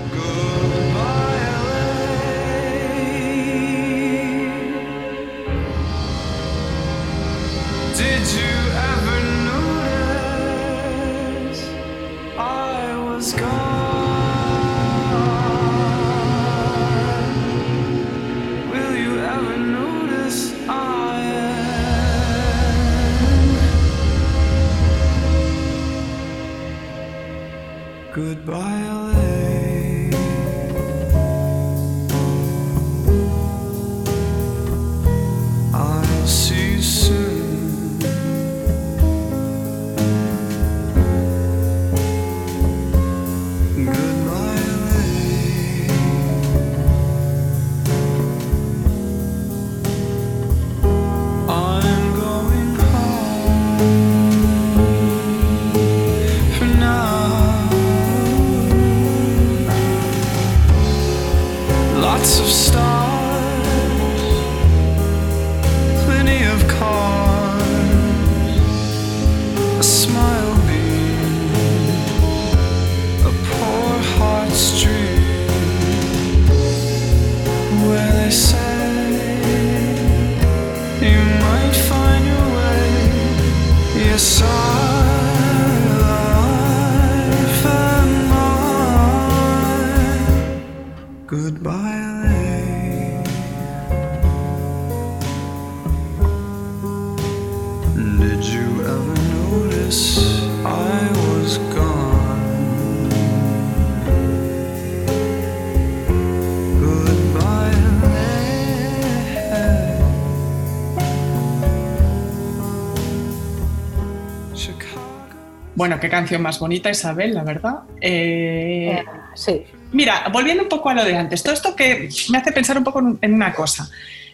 Bueno, qué canción más bonita, Isabel, la verdad. Eh, Eh, sí. Mira, volviendo un poco a lo de antes, todo esto que me hace pensar un poco en una cosa.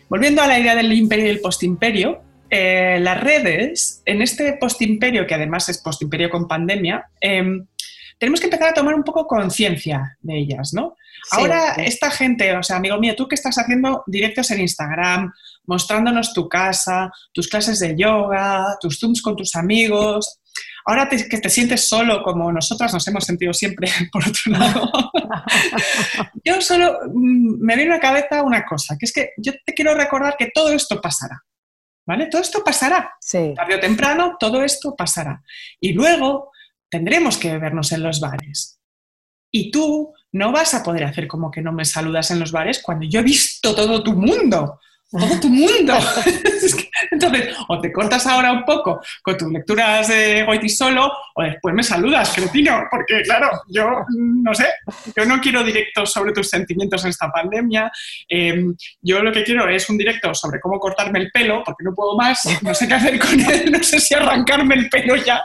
Volviendo a la idea del imperio y el postimperio, eh, las redes, en este postimperio, que además es postimperio con pandemia, eh, tenemos que empezar a tomar un poco conciencia de ellas, ¿no? Sí. Ahora, esta gente, o sea, amigo mío, tú que estás haciendo directos en Instagram, mostrándonos tu casa, tus clases de yoga, tus zooms con tus amigos, ahora te- que te sientes solo como nosotras nos hemos sentido siempre, por otro lado. yo solo mm, me viene a la cabeza una cosa, que es que yo te quiero recordar que todo esto pasará, ¿vale? Todo esto pasará Sí. tarde o temprano todo esto pasará. Y luego tendremos que vernos en los bares. Y tú no vas a poder hacer como que no me saludas en los bares cuando yo he visto todo tu mundo. Todo tu mundo. Entonces, o te cortas ahora un poco con tus lecturas de Goiti solo, o después me saludas, cretino, porque claro, yo no sé, yo no quiero directos sobre tus sentimientos en esta pandemia. Eh, yo lo que quiero es un directo sobre cómo cortarme el pelo, porque no puedo más, no sé qué hacer con él, no sé si arrancarme el pelo ya.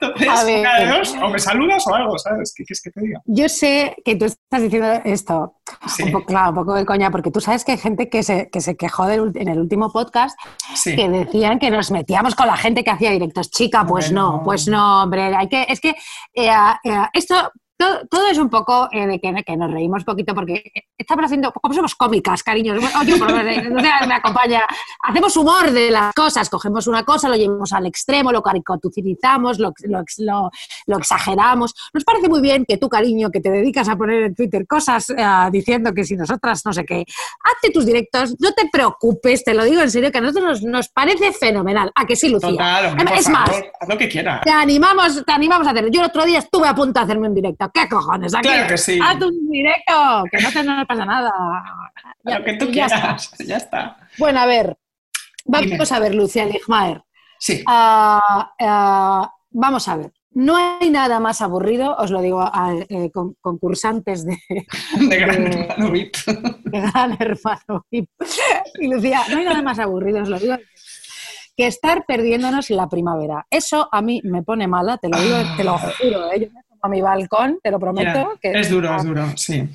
Entonces, A ver. una de dos, o me saludas o algo, ¿sabes? ¿Qué quieres que te diga? Yo sé que tú estás diciendo esto, Sí, un poco, claro, un poco de coña, porque tú sabes que hay gente que se, que se quejó del en el último podcast sí. que decían que nos metíamos con la gente que hacía directos. Chica, pues no. pues no, hombre. Hay que, es que eh, eh, esto. Todo, todo es un poco eh, de que, que nos reímos poquito porque estamos haciendo, como somos cómicas, cariños, oye, sé, me acompaña, hacemos humor de las cosas, cogemos una cosa, lo llevamos al extremo, lo caricaturizamos, lo, lo, lo- lo exageramos. Nos parece muy bien que tú, cariño, que te dedicas a poner en Twitter cosas eh, diciendo que si nosotras no sé qué, hazte tus directos, no te preocupes, te lo digo en serio, que a nosotros nos, nos parece fenomenal. ¿A que sí, Lucía? Total, por es más, favor, haz lo que quieras. te animamos, te animamos a hacerlo. Yo el otro día estuve a punto de hacerme un directo. ¿Qué cojones? Aquí, Claro que sí. Haz un directo, que no te no pasa nada. Lo que tú ya está. quieras, ya está. Bueno, a ver, Dime. vamos a ver, Lucía Ligmaer. Sí, Ah, ah, vamos a ver. No hay nada más aburrido, os lo digo a eh, con- concursantes de, de gran de- hermano VIP. de Gran Hermano VIP. Y Lucía, no hay nada más aburrido, os lo digo, que estar perdiéndonos la primavera. Eso a mí me pone mala, te lo digo, te lo juro. ¿eh? Yo me pongo a mi balcón, te lo prometo. Que es duro, es duro, sí.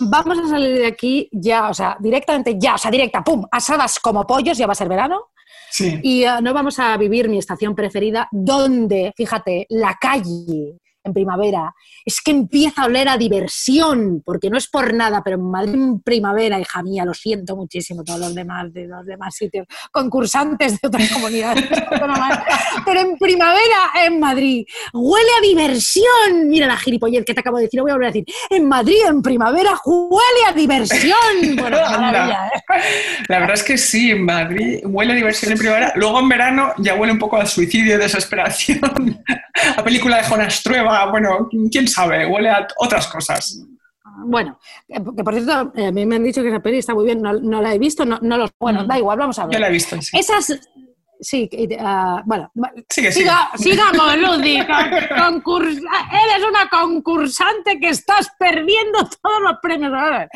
Vamos a salir de aquí ya, o sea, directamente ya, o sea, directa, pum, asadas como pollos, ya va a ser verano. Sí, Y eh, no vamos a vivir mi estación preferida, donde, fíjate, la calle en primavera es que empieza a oler a diversión, porque no es por nada, pero en Madrid en primavera, hija mía, lo siento muchísimo todos los demás de los demás sitios, concursantes de otras comunidades autónomas, pero en primavera en Madrid huele a diversión. Mira la gilipollez que te acabo de decir, lo voy a volver a decir. En Madrid en primavera huele a diversión. Bueno, maravilla, ¿eh? La verdad es que sí, en Madrid huele a diversión en primavera, luego en verano ya huele un poco a suicidio y desesperación. a película de Jonas Trueba, bueno, quién sabe, huele a otras cosas. Bueno, que que por cierto, eh, a mí me han dicho que esa peli está muy bien, no, no la he visto, no, no lo Bueno, Mm. da igual, vamos a Yo ver. la he visto, sí. Esas. Sí, que, ah, bueno, Sigue, sigue. siga- sigamos, Lucy. con- concurs- eres una concursante que estás perdiendo todos los premios. Ahora,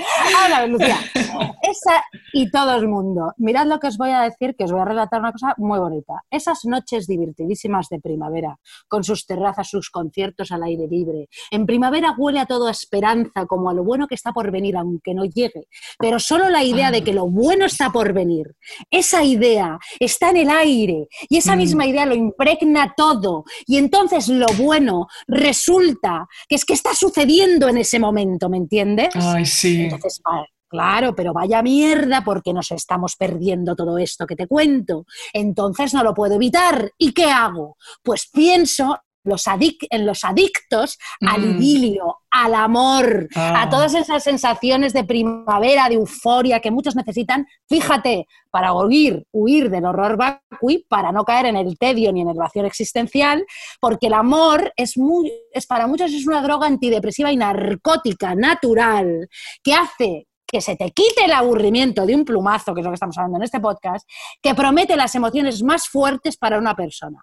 ahora, Lucía, esa y todo el mundo. Mirad lo que os voy a decir, que os voy a relatar una cosa muy bonita. Esas noches divertidísimas de primavera, con sus terrazas, sus conciertos al aire libre. En primavera huele a todo a esperanza, como a lo bueno que está por venir, aunque no llegue. Pero solo la idea de que lo bueno está por venir, esa idea está en el aire y esa Mm. misma idea lo impregna todo. Y entonces lo bueno resulta que es que está sucediendo en ese momento, ¿me entiendes? Ay, sí. Entonces, va- claro, pero vaya mierda porque nos estamos perdiendo todo esto que te cuento. Entonces no lo puedo evitar. ¿Y qué hago? Pues pienso los adic- en los adictos al Mm. idilio, al amor, Ah. a todas esas sensaciones de primavera, de euforia que muchos necesitan, fíjate, para huir, huir del horror vacui, para no caer en el tedio ni en el vacío existencial, porque el amor es, muy, es para muchos es una droga antidepresiva y narcótica natural que hace que se te quite el aburrimiento de un plumazo, que es lo que estamos hablando en este podcast, que promete las emociones más fuertes para una persona.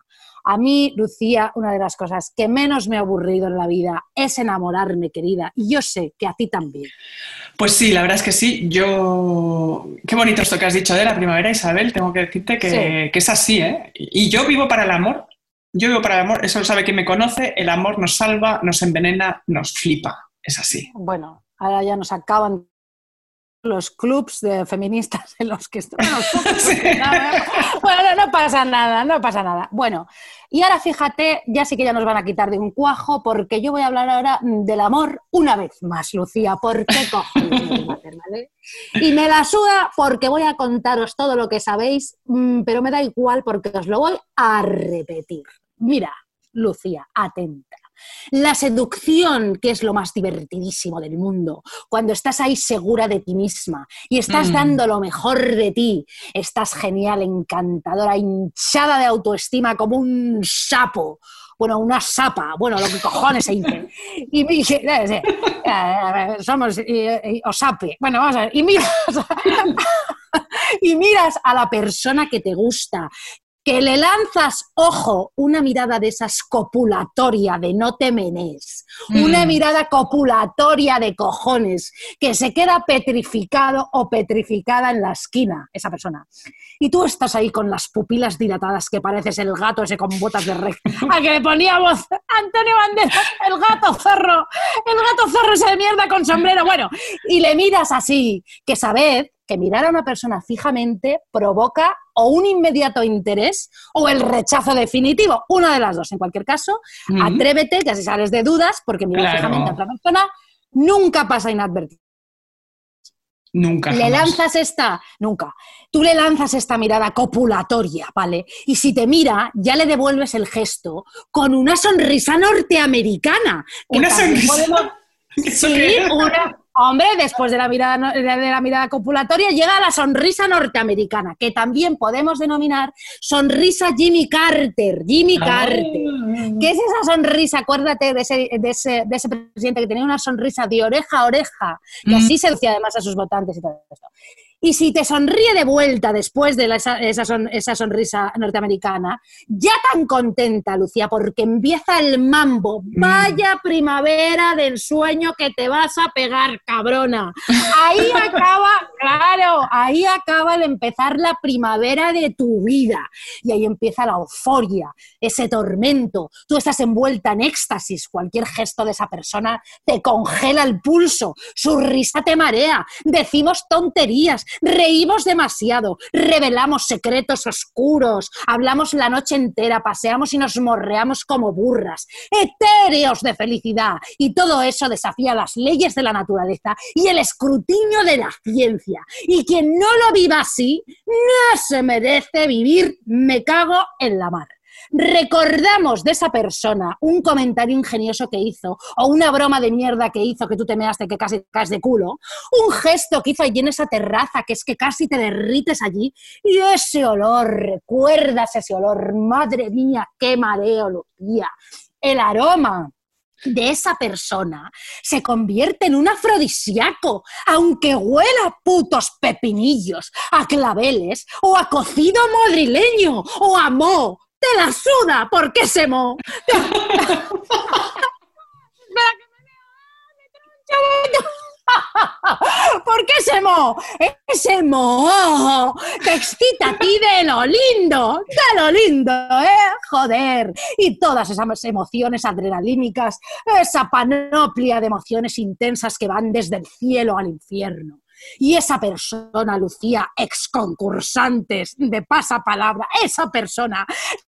A mí, Lucía, una de las cosas que menos me ha aburrido en la vida es enamorarme, querida, y yo sé que a ti también. Pues sí, la verdad es que sí. Yo. Qué bonito esto que has dicho de la primavera, Isabel. Tengo que decirte que, Sí. que es así, ¿eh? Y yo vivo para el amor. Yo digo para el amor, eso lo sabe quien me conoce, el amor nos salva, nos envenena, nos flipa. Es así. Bueno, ahora ya nos acaban los clubs de feministas en los que estoy. Bueno, no, pasa nada, no pasa nada. Bueno, y ahora fíjate, ya sí que ya nos van a quitar de un cuajo, porque yo voy a hablar ahora del amor una vez más, Lucía. ¿Por qué cojones me voy a hacer, vale? Y me la suda porque voy a contaros todo lo que sabéis, mm, pero me da igual porque os lo voy a repetir. Mira, Lucía, atenta. La seducción, que es lo más divertidísimo del mundo, cuando estás ahí segura de ti misma y estás Mm. dando lo mejor de ti, estás genial, encantadora, hinchada de autoestima como un sapo. Bueno, una sapa, bueno, lo que cojones se dice. Y dije, eh, somos eh, eh, osape. Bueno, vamos a ver. Y miras, y miras a la persona que te gusta, que le lanzas, ojo, una mirada de esas copulatoria, de no te menes, una Mm. mirada copulatoria de cojones, que se queda petrificado o petrificada en la esquina, esa persona. Y tú estás ahí con las pupilas dilatadas, que pareces el gato ese con botas de rey, al que le poníamos Antonio Banderas, el gato zorro, el gato zorro ese de mierda con sombrero, bueno, y le miras así, que sabed que mirar a una persona fijamente provoca o un inmediato interés o el rechazo definitivo, una de las dos. En cualquier caso, atrévete, que así sales de dudas, porque mirar Claro. fijamente a otra persona nunca pasa inadvertido. Nunca. Le jamás. lanzas esta, nunca. Tú le lanzas esta mirada copulatoria, ¿vale? Y si te mira, ya le devuelves el gesto con una sonrisa norteamericana. que Una sonrisa. podemos- ¿Eso Sí, una- hombre, después de la, mirada, de la mirada copulatoria llega la sonrisa norteamericana, que también podemos denominar sonrisa Jimmy Carter. Jimmy Carter. ¿Qué es esa sonrisa? Acuérdate de ese, de, ese, de ese presidente que tenía una sonrisa de oreja a oreja, y Mm. así seducía además a sus votantes y todo esto. Y si te sonríe de vuelta después de la- esa, esa son- esa sonrisa norteamericana, ya tan contenta, Lucía, porque empieza el mambo. Vaya primavera del sueño que te vas a pegar, cabrona. Ahí acaba, claro, ahí acaba el empezar la primavera de tu vida. Y ahí empieza la euforia, ese tormento. Tú estás envuelta en éxtasis. Cualquier gesto de esa persona te congela el pulso. Su risa te marea. Decimos tonterías. Reímos demasiado. Revelamos secretos oscuros. Hablamos la noche entera. Paseamos y nos morreamos como burras. Etéreos de felicidad. Y todo eso desafía las leyes de la naturaleza y el escrutinio de la ciencia. Y quien no lo viva así, no se merece vivir, me cago en la mar. Recordamos de esa persona un comentario ingenioso que hizo o una broma de mierda que hizo que tú te measte que casi caes de culo, un gesto que hizo allí en esa terraza que es que casi te derrites allí y ese olor, recuerdas ese olor, madre mía, qué mareo, Lucía, el aroma de esa persona se convierte en un afrodisíaco, aunque huela a putos pepinillos, a claveles, o a cocido madrileño, o a mo. Te la suda, ¿por qué se mo? ¿Por qué ese mo? Ese mo te excita a ti de lo lindo, de lo lindo, ¿eh? Joder. Y todas esas emociones adrenalínicas, esa panoplia de emociones intensas que van desde el cielo al infierno. Y esa persona, Lucía, ex concursantes de pasapalabra, esa persona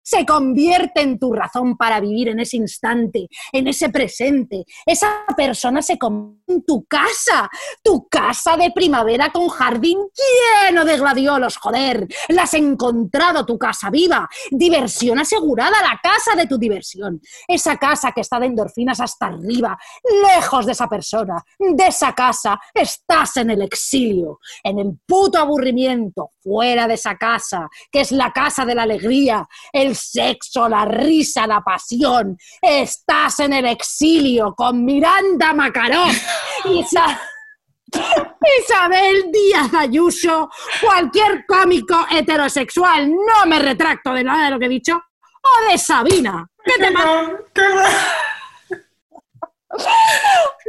se convierte en tu razón para vivir en ese instante, en ese presente. Esa persona se convierte en tu casa, tu casa de primavera con jardín lleno de gladiolos, joder. La has encontrado tu casa viva, diversión asegurada, la casa de tu diversión. Esa casa que está de endorfinas hasta arriba, lejos de esa persona, de esa casa, estás en el exilio, en el puto aburrimiento, fuera de esa casa, que es la casa de la alegría, el sexo, la risa, la pasión. Estás en el exilio con Miranda Macaró. Isa- Isabel Díaz Ayuso, cualquier cómico heterosexual, no me retracto de nada de lo que he dicho, o de Sabina. ¿Qué te.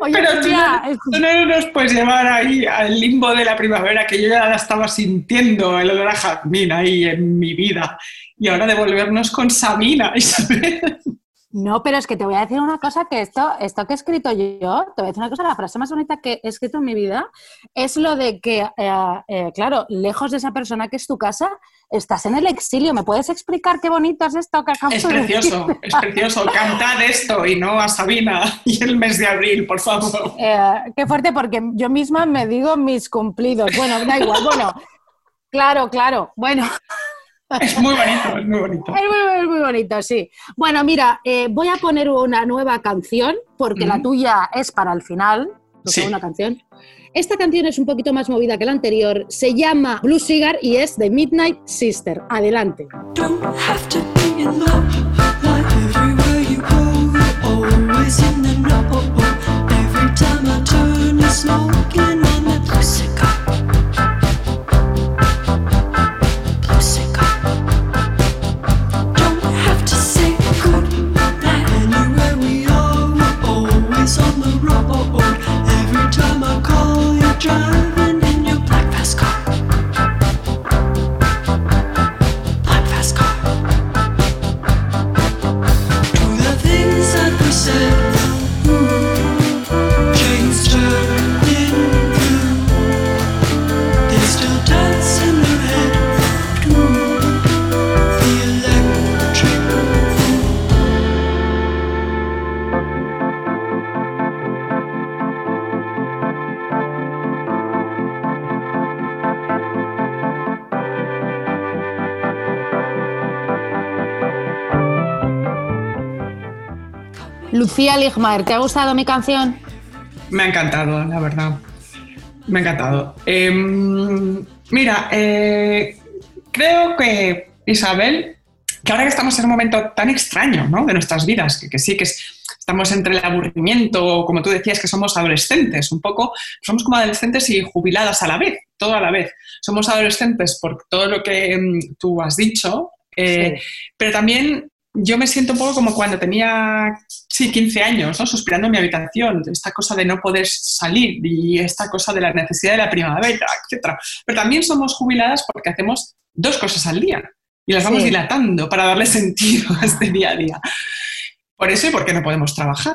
Oye, Pero tú no, es- tú no nos puedes llevar ahí al limbo de la primavera que yo ya la estaba sintiendo, el olor a jazmín ahí en mi vida. y ahora devolvernos con Sabina, Isabel. No, pero es que te voy a decir una cosa, que esto, esto que he escrito yo, te voy a decir una cosa, la frase más bonita que he escrito en mi vida es lo de que, eh, eh, claro, lejos de esa persona que es tu casa, estás en el exilio. ¿Me puedes explicar qué bonito es esto que acabas Es de decir? precioso, es precioso. Cantad esto y no a Sabina y el mes de abril, por favor. Eh, qué fuerte, porque yo misma me digo mis cumplidos. Bueno, da igual, bueno, claro, claro, bueno. Es muy bonito, es muy bonito. Es muy, es muy bonito, sí. Bueno, mira, eh, voy a poner una nueva canción, porque la tuya es para el final, Sí. segunda canción. Esta canción es un poquito más movida que la anterior, se llama Blue Cigar y es de Midnight Sister. Adelante. Don't have to Lucía Ligmaer, ¿te ha gustado mi canción? Me ha encantado, la verdad. Me ha encantado. Em, mira, eh, creo que Isabel, que ahora que estamos en un momento tan extraño ¿no? de nuestras vidas, que, que sí que es- estamos entre el aburrimiento, como tú decías, que somos adolescentes, un poco, somos como adolescentes y jubiladas a la vez, todo a la vez. Somos adolescentes por todo lo que em, tú has dicho, eh, pero también yo me siento un poco como cuando tenía, sí, 15 años, ¿no? suspirando en mi habitación, esta cosa de no poder salir y esta cosa de la necesidad de la primavera, etc. Pero también somos jubiladas porque hacemos dos cosas al día y las vamos Sí. dilatando para darle sentido a este día a día. Por eso y porque no podemos trabajar.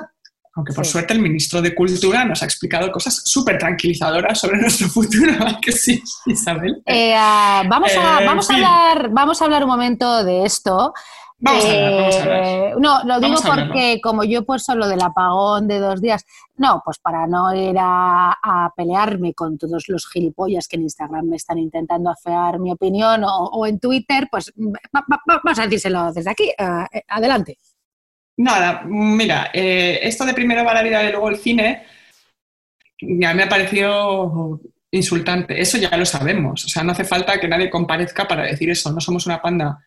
Aunque por Sí. suerte el ministro de Cultura nos ha explicado cosas súper tranquilizadoras sobre nuestro futuro, ¿a que sí, Isabel? Eh, ah, vamos, a, Eh, vamos, a hablar, vamos a hablar un momento de esto. Vamos a hablar, vamos a hablar. Eh, No, lo digo porque como yo he puesto lo del apagón de dos días, no, pues para no ir a, a pelearme con todos los gilipollas que en Instagram me están intentando afear mi opinión o, o en Twitter, pues va- va- va- vamos a decírselo desde aquí. Ah, eh, adelante. Nada, mira, eh, esto de primero va la vida y luego el cine, a mí me ha parecido insultante. Eso ya lo sabemos. O sea, no hace falta que nadie comparezca para decir eso. No somos una panda.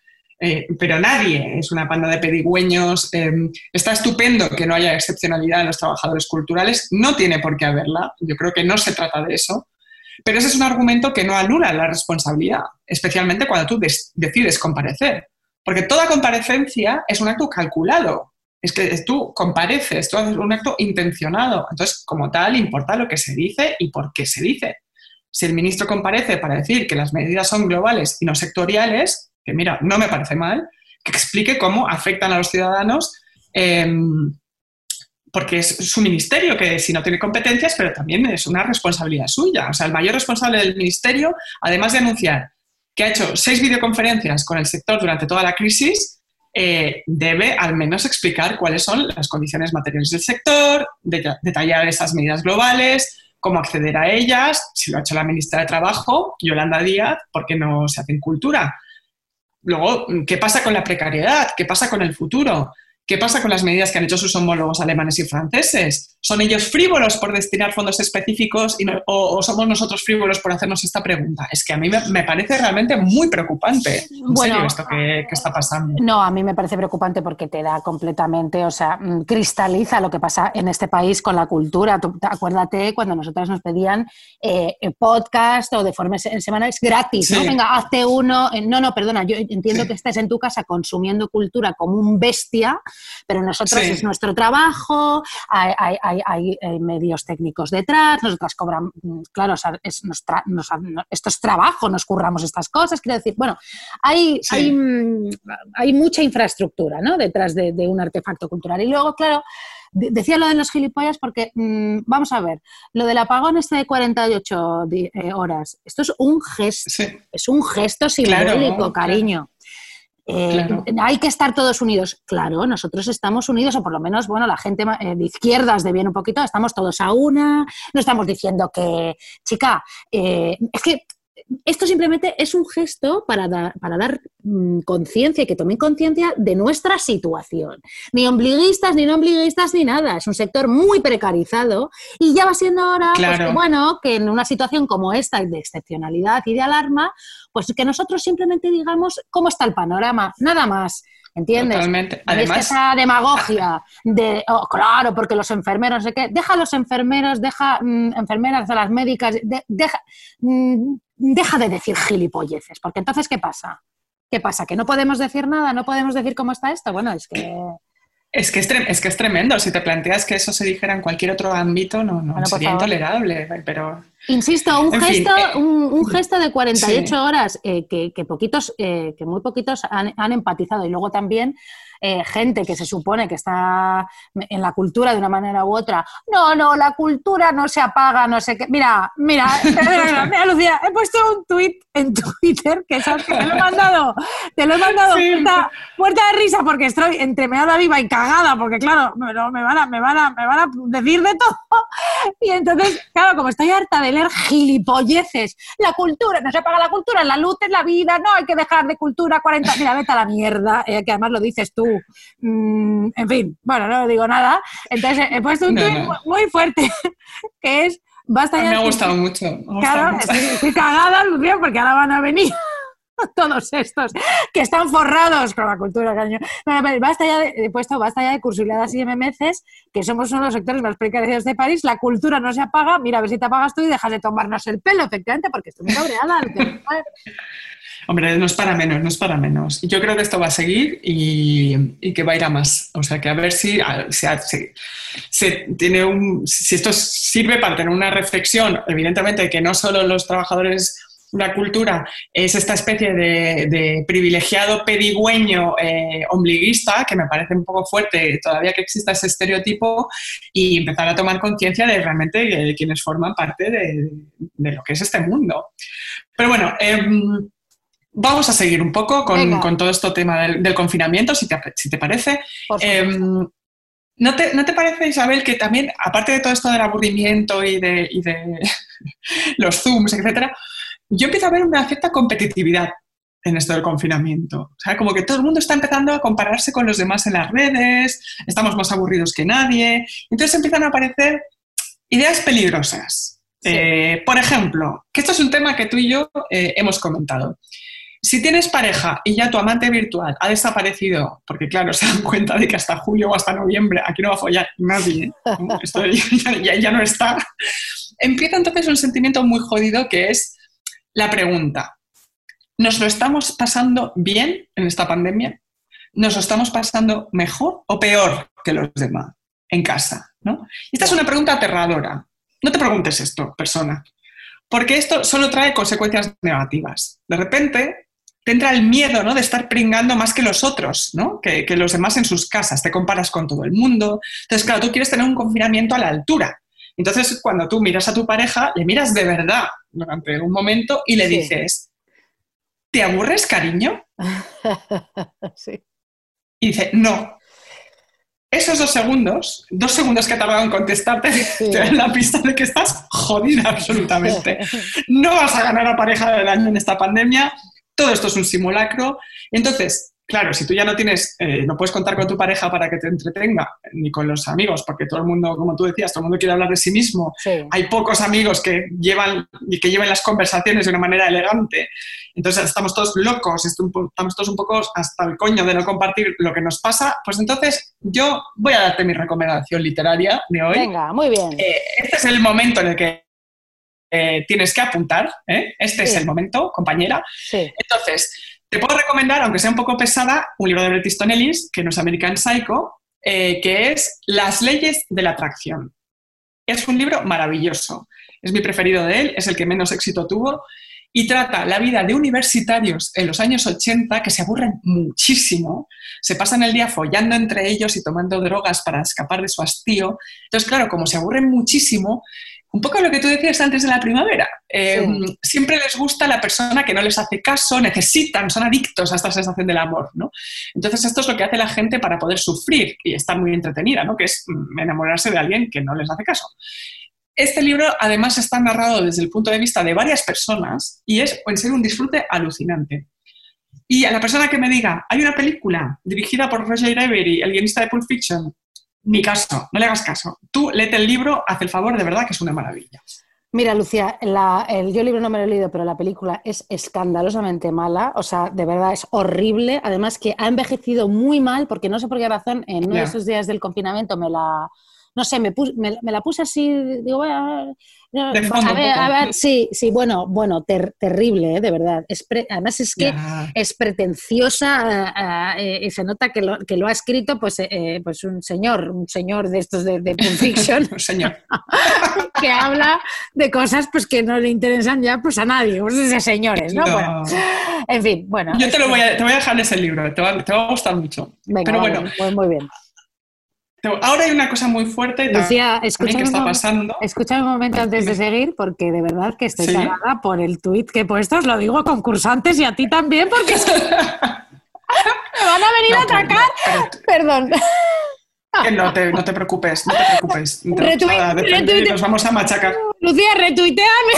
Eh, pero nadie es una panda de pedigüeños. Eh, está estupendo que no haya excepcionalidad en los trabajadores culturales. No tiene por qué haberla. Yo creo que no se trata de eso. Pero ese es un argumento que no anula la responsabilidad, especialmente cuando tú des- decides comparecer. Porque toda comparecencia es un acto calculado. Es que tú compareces, tú haces un acto intencionado. Entonces, como tal, importa lo que se dice y por qué se dice. Si el ministro comparece para decir que las medidas son globales y no sectoriales, que mira, no me parece mal, que explique cómo afectan a los ciudadanos, eh, porque es su ministerio, que si no tiene competencias, pero también es una responsabilidad suya. O sea, el mayor responsable del ministerio, además de anunciar que ha hecho seis videoconferencias con el sector durante toda la crisis, eh, debe al menos explicar cuáles son las condiciones materiales del sector, deta- detallar esas medidas globales, cómo acceder a ellas, si lo ha hecho la ministra de Trabajo, Yolanda Díaz, ¿por qué no se hace en cultura? Luego, ¿qué pasa con la precariedad? ¿Qué pasa con el futuro? ¿Qué pasa con las medidas que han hecho sus homólogos alemanes y franceses? ¿Son ellos frívolos por destinar fondos específicos y no- o, o somos nosotros frívolos por hacernos esta pregunta? Es que a mí me, me parece realmente muy preocupante en Bueno, serio esto que, que está pasando. No, a mí me parece preocupante porque te da completamente, o sea, mm, cristaliza lo que pasa en este país con la cultura. Tú- acuérdate cuando nosotras nos pedían eh, eh, podcast o de forma se- semanales gratis, ¿no? Venga, hazte uno. Eh, No, no, perdona, yo entiendo Sí. que estés en tu casa consumiendo cultura como un bestia pero nosotros Sí. es nuestro trabajo, hay, hay- hay- hay, eh, medios técnicos detrás, nosotras cobramos, claro, o sea, es nos- no- esto es trabajo, nos curramos estas cosas, quiero decir, bueno, hay, Sí. hay, mm, hay mucha infraestructura ¿no? detrás de, de un artefacto cultural. Y luego, claro, de- decía lo de los gilipollas porque, mm, vamos a ver, lo del apagón este de 48 di- eh, horas, esto es un gesto, Sí. es un gesto simbólico, claro. cariño. Eh, Claro. Hay que estar todos unidos. Claro, nosotros estamos unidos, o por lo menos, bueno, la gente eh, de izquierdas de bien un poquito, estamos todos a una, no estamos diciendo que, chica, eh, es que esto simplemente es un gesto para dar, para dar mm, conciencia y que tomen conciencia de nuestra situación. Ni ombliguistas, ni no ombliguistas, ni nada. Es un sector muy precarizado y ya va siendo hora, pues, que, bueno, que en una situación como esta de excepcionalidad y de alarma, pues que nosotros simplemente digamos cómo está el panorama, nada más. ¿Entiendes? Totalmente. Y es que Además, esa demagogia de, oh, claro, porque los enfermeros, no sé qué, deja a los enfermeros, deja mm, enfermeras a las médicas, de- deja, mm, deja de decir gilipolleces, porque entonces, ¿qué pasa? ¿Qué pasa? ¿Que no podemos decir nada? ¿No podemos decir cómo está esto? Bueno, es que... es que es, que es tremendo. Si te planteas que eso se dijera en cualquier otro ámbito, no, no Bueno, sería intolerable. Pero Insisto, un, En fin, gesto, eh, un, un gesto de 48 sí. horas eh, que, que poquitos, eh, que muy poquitos han, han empatizado y luego también eh, gente que se supone que está en la cultura de una manera u otra. No, no, la cultura no se apaga, no sé qué. Mira, mira, mira, mira, Lucía, he puesto un tuit en Twitter que sabes que te lo he mandado, te lo he mandado Sí. puerta, puerta de risa porque estoy entre meada viva y cagada porque claro, me, me van a, me van a, me van a decir de todo. Y entonces, claro, como estoy harta de leer gilipolleces, la cultura, no se paga la cultura, la luz es la vida, no hay que dejar de cultura 40. Mira, vete a la mierda, eh, que además lo dices tú. Mm, en fin, bueno, no digo nada. Entonces, he puesto un No, no. muy fuerte que es. Basta ya me ha gustado mucho. me ha gustado Claro, mucho. estoy, estoy cagada, Lucía, porque ahora van a venir todos estos que están forrados con la cultura, cariño. Pero basta ya de, he puesto basta ya de cursiladas y MMCs, que somos uno de los sectores más precarizados de París. La cultura no se apaga. Mira, a ver si te apagas tú y dejas de tomarnos el pelo, efectivamente, porque estoy muy cabreada. Hombre, no es para menos, no es para menos. Yo creo que esto va a seguir y, que va a ir a más. O sea, que a ver si a- tiene un, si esto sirve para tener una reflexión, evidentemente que no solo los trabajadores la cultura es esta especie de, privilegiado pedigüeño eh, ombliguista, que me parece un poco fuerte todavía que exista ese estereotipo, y empezar a tomar conciencia de realmente eh, quienes forman parte de, de lo que es este mundo. Pero bueno, em, Vamos a seguir un poco con, con todo este tema del, del confinamiento, si te, si te parece. Em, ¿no, te, ¿No te parece, Isabel, que también, aparte de todo esto del aburrimiento y de, y de los Zooms, etcétera, yo empiezo a ver una cierta competitividad en esto del confinamiento? O sea, como que todo el mundo está empezando a compararse con los demás en las redes, estamos más aburridos que nadie, entonces empiezan a aparecer ideas peligrosas. Sí. Eh, por ejemplo, que esto es un tema que tú y yo eh, hemos comentado. Si tienes pareja y ya tu amante virtual ha desaparecido, porque claro, se dan cuenta de que hasta julio o hasta noviembre aquí no va a follar nadie, ¿no? Esto ya, ya- ya no está, empieza entonces un sentimiento muy jodido que es la pregunta, ¿nos lo estamos pasando bien en esta pandemia? ¿Nos lo estamos pasando mejor o peor que los demás en casa? ¿no? Esta es una pregunta aterradora. No te preguntes esto, persona, porque esto solo trae consecuencias negativas. De repente te entra el miedo ¿no? de estar pringando más que los otros, ¿no? que, que los demás en sus casas. Te comparas con todo el mundo. Entonces, claro, tú quieres tener un confinamiento a la altura. Entonces, cuando tú miras a tu pareja, le miras de verdad durante un momento y le Sí. dices, ¿te aburres, cariño? Sí. Y dice, no. Esos dos segundos, dos segundos que ha tardado en contestarte, te dan la pista de que estás jodida absolutamente. No vas a ganar a pareja del año en esta pandemia. Todo esto es un simulacro. Entonces, claro, si tú ya no tienes, eh, no puedes contar con tu pareja para que te entretenga, ni con los amigos, porque todo el mundo, como tú decías, todo el mundo quiere hablar de sí mismo. Sí. Hay pocos amigos que llevan y que lleven las conversaciones de una manera elegante. Entonces estamos todos locos, estamos todos un poco hasta el coño de no compartir lo que nos pasa. Pues entonces yo voy a darte mi recomendación literaria de hoy. Venga, muy bien. Eh, este es el momento en el que eh, tienes que apuntar. ¿eh? Este es el momento, compañera. Sí. Entonces, Te puedo recomendar, aunque sea un poco pesada, un libro de Bret Easton Ellis, que no es American Psycho, eh, que es Las leyes de la atracción. Es un libro maravilloso. Es mi preferido de él, es el que menos éxito tuvo y trata la vida de universitarios en los años 80 que se aburren muchísimo, se pasan el día follando entre ellos y tomando drogas para escapar de su hastío. Entonces, claro, como se aburren muchísimo, un poco lo que tú decías antes de la primavera, eh, siempre les gusta la persona que no les hace caso, necesitan, son adictos a esta sensación del amor, ¿no? Entonces, esto es lo que hace la gente para poder sufrir y estar muy entretenida, ¿no? Que es mm, enamorarse de alguien que no les hace caso. Este libro además está narrado desde el punto de vista de varias personas y es en serio un disfrute alucinante. Y a la persona que me diga, hay una película dirigida por Roger Avery, el guionista de Pulp Fiction, ni caso, no le hagas caso. Tú léete el libro, haz el favor, de verdad que es una maravilla. Mira, Lucía, la- el, yo el libro no me lo he leído, pero la película es escandalosamente mala, o sea, de verdad es horrible. Además que ha envejecido muy mal, porque no sé por qué razón, en uno de esos días del confinamiento me la, no sé, me, pus- me, me la puse así, digo, bueno, no, De fondo a un ver, a ver, sí, sí, bueno, bueno, ter- terrible, ¿eh? de verdad. Es pre- además es que Ya. es pretenciosa eh, eh, y se nota que lo, que lo ha escrito pues, eh, eh, pues un señor, un señor de estos de, de Pulp Fiction Señor. que habla de cosas pues que no le interesan ya pues a nadie, pues de señores, ¿no? No. Bueno, en fin, bueno. Yo te, lo voy a, te voy a dejar ese libro, te va, te va a gustar mucho. Venga, Pero vale, bueno, pues muy bien. Ahora hay una cosa muy fuerte Lucía, que escúchame está pasando. escúchame un momento antes de seguir, porque de verdad que estoy Sí. cagada por el tuit que he puesto, os lo digo a concursantes y a ti también, porque es que me van a venir a No, atracar. no, pero- Perdón. que no, te, no te preocupes, no te preocupes. No te- Retweet- nada, depende, retweet- nos vamos a machacar. Lucía, retuiteame.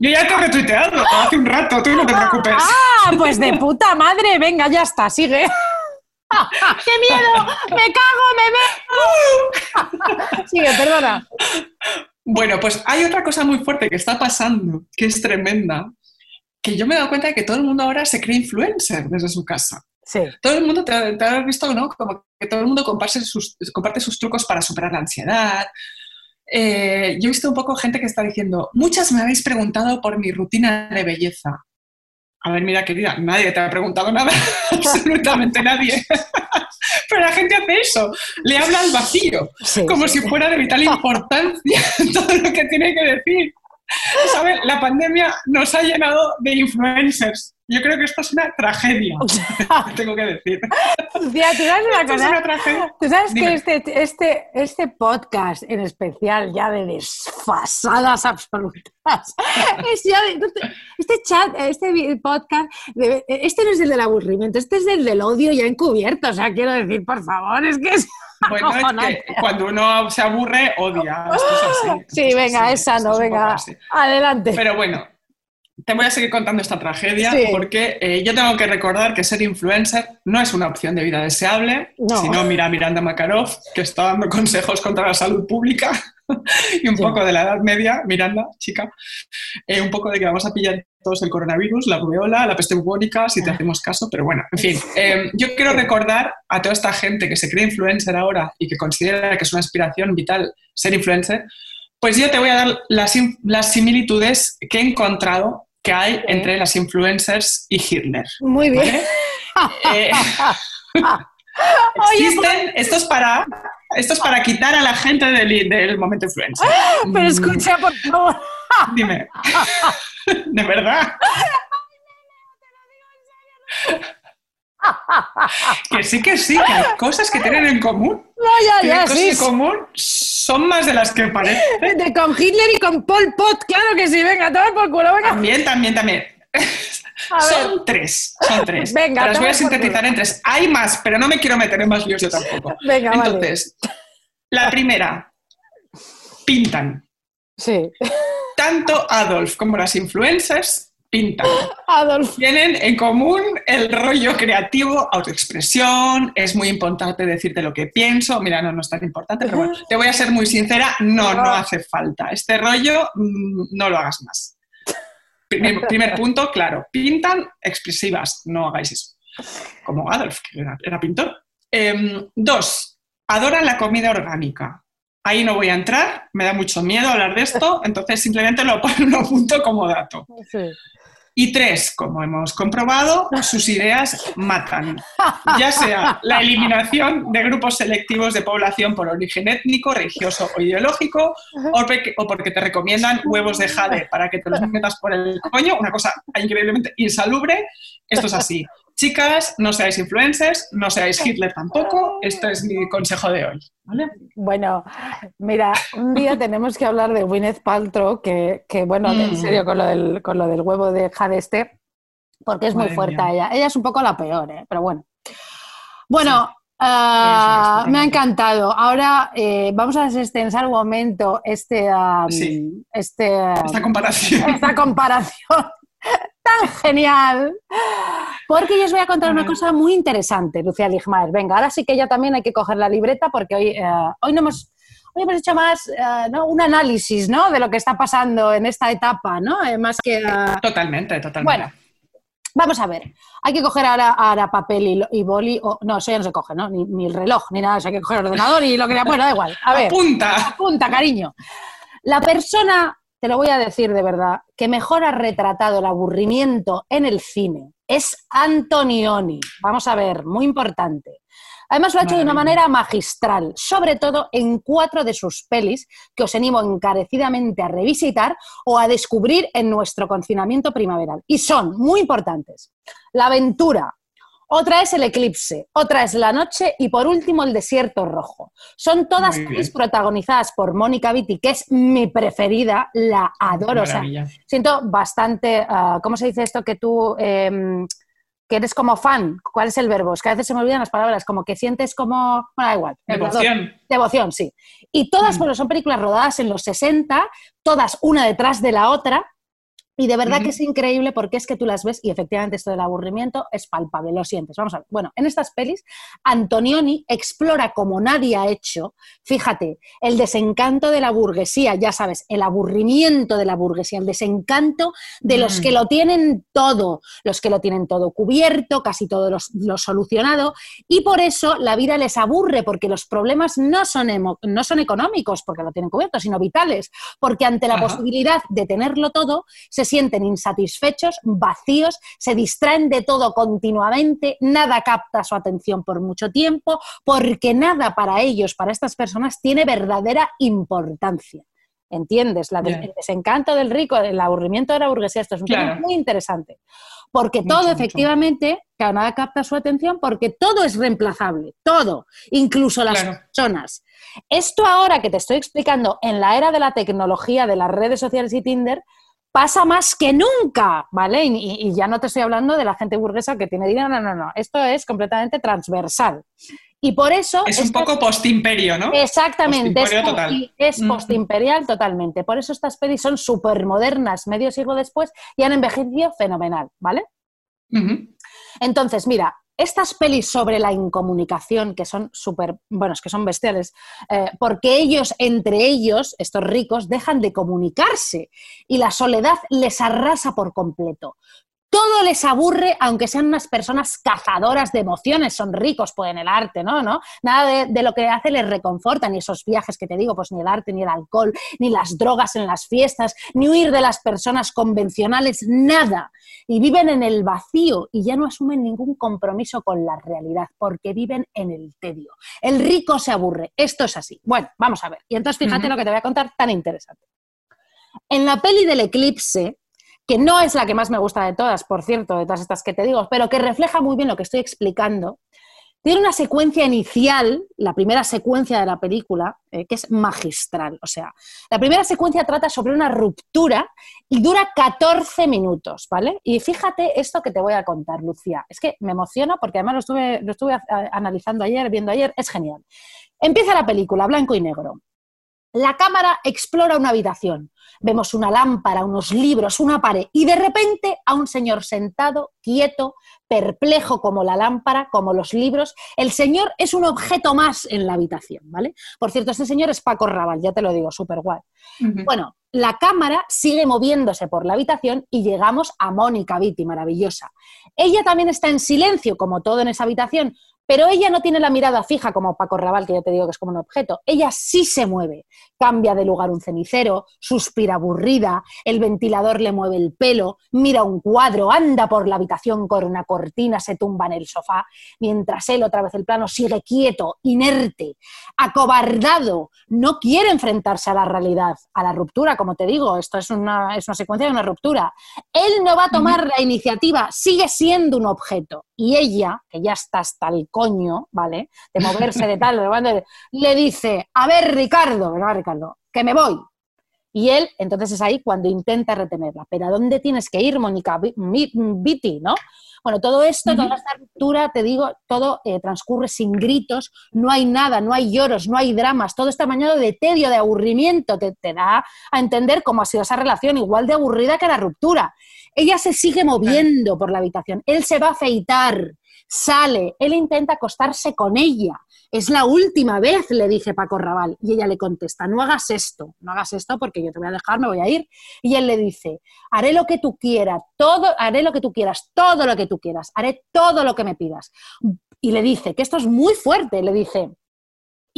Yo ya te he retuiteado hace un rato, tú no te preocupes. Ah, pues de puta madre, venga, ya está, sigue. ¡Qué miedo! ¡Me cago, me veo! sigue, perdona. Bueno, pues hay otra cosa muy fuerte que está pasando, que es tremenda, que yo me he dado cuenta de que todo el mundo ahora se cree influencer desde su casa. Sí. Todo el mundo, te, te has visto, ¿no? Como que todo el mundo comparte sus, comparte sus trucos para superar la ansiedad. Eh, yo he visto un poco gente que está diciendo, muchas me habéis preguntado por mi rutina de belleza. A ver, mira, querida, nadie te ha preguntado nada, absolutamente nadie. Pero la gente hace eso, le habla al vacío, Sí, como sí. si fuera de vital importancia todo lo que tiene que decir. ¿Sabes? La pandemia nos ha llenado de influencers. Yo creo que esto es una tragedia, tengo que decir. ¿tú sabes una Esto es cosa? una tragedia. Tú sabes Dime. que este, este, este podcast en especial, ya de desfasadas absolutas, es ya de- no te- este chat, este podcast, de- este no es el del aburrimiento, este es el del odio ya encubierto. O sea, quiero decir, por favor, es que es. Bueno, es que cuando uno se aburre, odia. Esto es así. Sí, esto es venga, así, es sano, esto es venga, adelante. Pero bueno, te voy a seguir contando esta tragedia Sí. porque eh, yo tengo que recordar que ser influencer no es una opción de vida deseable. No. Si no, mira a Miranda Makarov, que está dando consejos contra la salud pública y un Sí. poco de la edad media, Miranda, chica, eh, un poco de que vamos a pillar todos el coronavirus, la rubeola, la peste bubónica, si te hacemos caso, pero bueno, en fin. eh, yo quiero recordar a toda esta gente que se cree influencer ahora y que considera que es una aspiración vital ser influencer, pues yo te voy a dar las, las similitudes que he encontrado que hay entre las influencers y Hitler. Muy bien. ¿vale? Eh, Oye, existen, esto es para, esto es para quitar a la gente del, del momento influencer. pero Mm, escucha, por favor. Dime. ¿De verdad? Que sí, que sí, que hay cosas que tienen en común. No, ya, ya, cosas sí. en común, son más de las que parecen. De, con Hitler y con Pol Pot, claro que sí, venga, toma por culo, venga. También, también, también. Son tres, son tres. Venga, las voy a sintetizar en tres. Hay más, pero no me quiero meter en más líos yo tampoco. Venga, vale. Entonces, la primera, pintan. Sí. Tanto Adolf como las influencers pintan. Adolf. Tienen en común el rollo creativo, autoexpresión, es muy importante decirte lo que pienso. Mira, no, no es tan importante, pero bueno, te voy a ser muy sincera, no, no hace falta. Este rollo mm, no lo hagas más. Primer, primer punto, claro, pintan expresivas, no hagáis eso. Como Adolf, que era, era pintor. Em, dos, adoran la comida orgánica. Ahí no voy a entrar, me da mucho miedo hablar de esto, entonces simplemente lo, lo apunto como dato. Sí. Y tres, como hemos comprobado, sus ideas matan. Ya sea la eliminación de grupos selectivos de población por origen étnico, religioso o ideológico, o, porque te recomiendan huevos de jade para que te los metas por el coño, una cosa increíblemente insalubre. Esto es así. Chicas, no seáis influencers, no seáis Hitler tampoco. Este es mi consejo de hoy. ¿vale? Bueno, mira, un día tenemos que hablar de Gwyneth Paltrow, que, que, bueno, en Mm. serio, con lo, del, con lo del huevo de jade este, porque es muy fuerte mía. ella. Ella es un poco la peor, ¿eh? pero bueno. Bueno, ah, me ha encantado. Ahora eh, vamos a desextensar un momento este, Sí. este, Esta comparación. esta comparación tan genial. Porque yo os voy a contar una cosa muy interesante, Lucía Ligmaer. Venga, ahora sí que ya también hay que coger la libreta porque hoy, eh, hoy no hemos... Hoy hemos hecho más eh, ¿no? un análisis ¿no? de lo que está pasando en esta etapa, ¿no? Eh, más que... eh, Totalmente, totalmente. bueno, vamos a ver. Hay que coger ahora, ahora papel y, y boli. o- no, eso ya no se coge, ¿no? Ni, ni el reloj, ni nada. Eso hay que coger el ordenador y lo que sea. Bueno, da igual. A ver. Apunta. Apunta, cariño. La persona, te lo voy a decir de verdad, que mejor ha retratado el aburrimiento en el cine es Antonioni. Vamos a ver, muy importante. Además lo ha hecho de una manera magistral, sobre todo en cuatro de sus pelis que os animo encarecidamente a revisitar o a descubrir en nuestro confinamiento primaveral. Y son muy importantes. La aventura, otra es el eclipse, otra es la noche y por último el desierto rojo. Son todas protagonizadas por Mónica Vitti, que es mi preferida, la adoro. O sea, siento bastante, ah, ¿cómo se dice esto? Que tú, em, que eres como fan. ¿Cuál es el verbo? Es que a veces se me olvidan las palabras, como que sientes como, bueno, da igual. Devoción. Devoción, sí. Y todas, Mm. bueno, son películas rodadas en los 60, todas una detrás de la otra. Y de verdad que es increíble porque es que tú las ves y efectivamente esto del aburrimiento es palpable, lo sientes. Vamos a ver. Bueno, en estas pelis, Antonioni explora como nadie ha hecho, fíjate, el desencanto de la burguesía, ya sabes, el aburrimiento de la burguesía, el desencanto de los Mm. que lo tienen todo, los que lo tienen todo cubierto, casi todo lo, lo solucionado, y por eso la vida les aburre, porque los problemas no son, emo- no son económicos, porque lo tienen cubierto, sino vitales, porque ante la posibilidad de tenerlo todo, se sienten insatisfechos, vacíos, se distraen de todo continuamente, nada capta su atención por mucho tiempo, porque nada para ellos, para estas personas, tiene verdadera importancia. ¿Entiendes? La del- el desencanto del rico, el aburrimiento de la burguesía, esto es un tema muy interesante. Porque Mucho, todo, mucho. efectivamente, que nada capta su atención, porque todo es reemplazable, todo, incluso las Claro. personas. Esto ahora que te estoy explicando en la era de la tecnología, de las redes sociales y Tinder, pasa más que nunca, ¿vale? Y, ya no te estoy hablando de la gente burguesa que tiene dinero, no, no, no. Esto es completamente transversal. Y por eso... Es un poco postimperio, ¿no? Exactamente, es, Postimperio total. es postimperial totalmente. Por eso estas pelis son súper modernas, medio siglo después, y han envejecido fenomenal, ¿vale? Entonces, mira, estas pelis sobre la incomunicación, que son súper, bueno, es que son bestiales, eh, porque ellos, entre ellos, estos ricos, dejan de comunicarse y la soledad les arrasa por completo. Todo les aburre, aunque sean unas personas cazadoras de emociones, son ricos pues, en el arte, ¿no? ¿no? Nada de, de lo que hace les reconforta, ni esos viajes que te digo, pues ni el arte, ni el alcohol, ni las drogas en las fiestas, ni huir de las personas convencionales, nada. Y viven en el vacío y ya no asumen ningún compromiso con la realidad, porque viven en el tedio. El rico se aburre, esto es así. Bueno, vamos a ver. Y entonces fíjate lo que te voy a contar tan interesante. En la peli del eclipse, que no es la que más me gusta de todas, por cierto, de todas estas que te digo, pero que refleja muy bien lo que estoy explicando, tiene una secuencia inicial, la primera secuencia de la película, eh, que es magistral. O sea, la primera secuencia trata sobre una ruptura y dura 14 minutos, ¿vale? Y fíjate esto que te voy a contar, Lucía. Es que me emociona porque además lo estuve, lo estuve analizando ayer, viendo ayer, es genial. Empieza la película, blanco y negro. La cámara explora una habitación. Vemos una lámpara, unos libros, una pared y de repente a un señor sentado, quieto, perplejo como la lámpara, como los libros. El señor es un objeto más en la habitación, ¿vale? Por cierto, este señor es Paco Raval, ya te lo digo, súper guay. Bueno, la cámara sigue moviéndose por la habitación y llegamos a Mónica Vitti, maravillosa. Ella también está en silencio, como todo en esa habitación, Pero ella no tiene la mirada fija como Paco Raval, que ya te digo que es como un objeto. Ella sí se mueve. Cambia de lugar un cenicero, suspira aburrida, el ventilador le mueve el pelo, mira un cuadro, anda por la habitación con una cortina, se tumba en el sofá, mientras él, otra vez el plano, sigue quieto, inerte, acobardado, no quiere enfrentarse a la realidad, a la ruptura, como te digo, esto es una, es una secuencia de una ruptura. Él no va a tomar la iniciativa, sigue siendo un objeto. Y ella, que ya está hasta el coño, ¿vale? De moverse de tal, de le dice, a ver, Ricardo, ¿verdad, Ricardo? Que me voy. Y él, entonces es ahí cuando intenta retenerla. Pero ¿a dónde tienes que ir, Mónica Vitti, no? Bueno, todo esto, toda esta ruptura, te digo, todo eh, transcurre sin gritos, no hay nada, no hay lloros, no hay dramas, todo está bañado de tedio, de aburrimiento, te, te da a entender cómo ha sido esa relación, igual de aburrida que la ruptura. Ella se sigue moviendo por la habitación, él se va a afeitar, sale, él intenta acostarse con ella. Es la última vez, le dice Paco Raval. Y ella le contesta, no hagas esto, no hagas esto porque yo te voy a dejar, me voy a ir. Y él le dice, haré lo que tú quieras, todo, haré lo que tú quieras, todo lo que tú quieras, haré todo lo que me pidas. Y le dice, que esto es muy fuerte, le dice,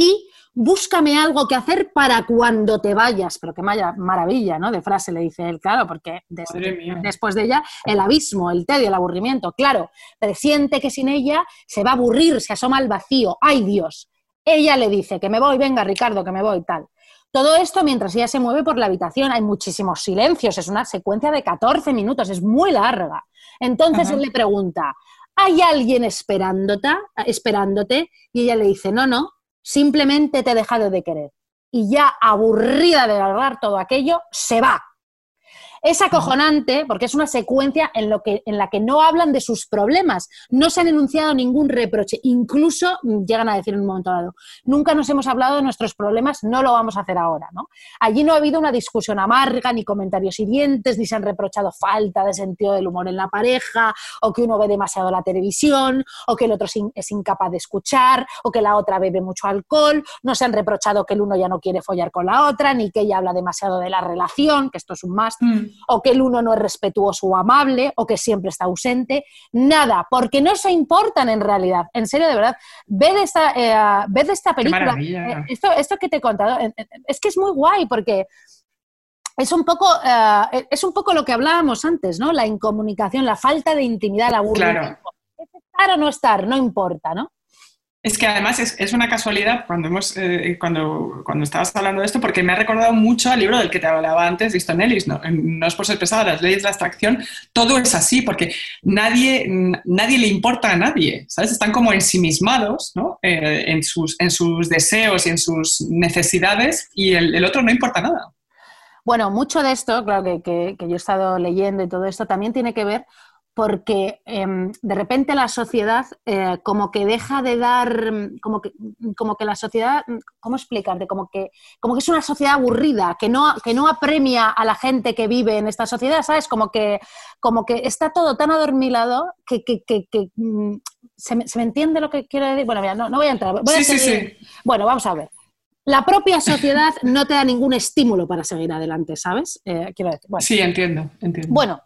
y búscame algo que hacer para cuando te vayas. Pero qué maravilla, ¿no? De frase le dice él, claro, porque después de ella el abismo, el tedio, el aburrimiento, claro, presiente que sin ella se va a aburrir, se asoma al vacío. ¡Ay Dios! Ella le dice que me voy, venga Ricardo, que me voy, tal. Todo esto mientras ella se mueve por la habitación, hay muchísimos silencios, es una secuencia de 14 minutos, es muy larga. Entonces Ajá. él le pregunta, ¿hay alguien esperándote? esperándote? Y ella le dice, no, no, simplemente te he dejado de querer. Y ya aburrida de alargar todo aquello, se va. Es acojonante porque es una secuencia en, lo que, en la que no hablan de sus problemas, no se han enunciado ningún reproche, incluso llegan a decir en un momento dado, nunca nos hemos hablado de nuestros problemas, no lo vamos a hacer ahora. ¿no? Allí no ha habido una discusión amarga, ni comentarios hirientes, ni se han reprochado falta de sentido del humor en la pareja, o que uno ve demasiado la televisión, o que el otro es in- es incapaz de escuchar, o que la otra bebe mucho alcohol, no se han reprochado que el uno ya no quiere follar con la otra, ni que ella habla demasiado de la relación, que esto es un must, Mm. O que el uno no es respetuoso o amable, o que siempre está ausente, nada, porque no se importan en realidad. En serio, de verdad, ve de esta, eh, ve de esta película. eh, esto, esto que te he contado, es que es muy guay porque es un poco, eh, es un poco lo que hablábamos antes, ¿no? La incomunicación, la falta de intimidad, el aburrimiento. Es estar o no estar, no importa, ¿no? Es que además es, es una casualidad cuando, hemos, eh, cuando, cuando estabas hablando de esto, porque me ha recordado mucho al libro del que te hablaba antes, de Easton Ellis. No, no es por ser pesada, las leyes de la abstracción, todo es así, porque nadie, nadie le importa a nadie, ¿sabes? Están como ensimismados ¿no? Eh, en, sus, en sus deseos y en sus necesidades, y el, el otro no importa nada. Bueno, mucho de esto, claro que, que- que yo he estado leyendo y todo esto, también tiene que ver porque em, de repente la sociedad eh, como que deja de dar, como que, como que la sociedad, ¿cómo explicarte? Como que, como que es una sociedad aburrida, que no, que no apremia a la gente que vive en esta sociedad, ¿sabes? Como que, como que está todo tan adormilado que, que- que- que, mm, ¿se, me, se me entiende lo que quiero decir? Bueno, mira, no, no voy a entrar. Voy a Sí, sí, sí. Bueno, vamos a ver. La propia sociedad no te da ningún estímulo para seguir adelante, ¿sabes? Eh, quiero decir, bueno. Sí, entiendo, entiendo. Bueno,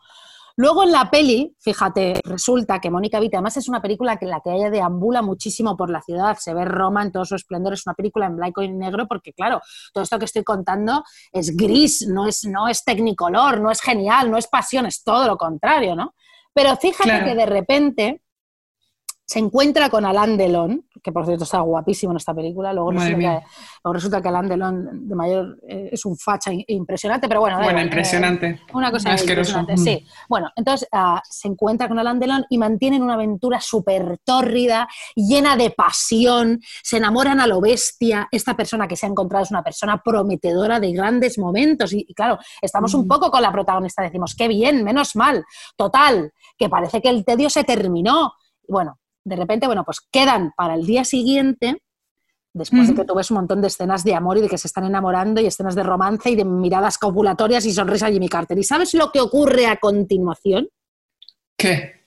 luego en la peli, fíjate, resulta que Mónica Vitti, además es una película que la que ella deambula muchísimo por la ciudad, se ve Roma en todo su esplendor, es una película en blanco y negro porque, claro, todo esto que estoy contando es gris, no es, no es tecnicolor, no es genial, no es pasión, es todo lo contrario, ¿no? Pero fíjate Claro. que de repente se encuentra con Alain Delon, que por cierto está guapísimo en esta película, luego resulta que, luego resulta que Alain Delon de mayor eh, es un facha impresionante, pero bueno, bueno, igual, eh, impresionante. una cosa Asqueroso. impresionante, sí. Bueno, entonces ah, se encuentra con Alain Delon y mantienen una aventura súper tórrida, llena de pasión, se enamoran a lo bestia. Esta persona que se ha encontrado es una persona prometedora de grandes momentos. Y, y claro, estamos un poco con la protagonista, decimos, qué bien, menos mal. Total, que parece que el tedio se terminó. Bueno, de repente, bueno, pues quedan para el día siguiente después de que tú ves un montón de escenas de amor y de que se están enamorando y escenas de romance y de miradas copulatorias y sonrisa a Jimmy Carter. ¿Y sabes lo que ocurre a continuación, ¿Qué?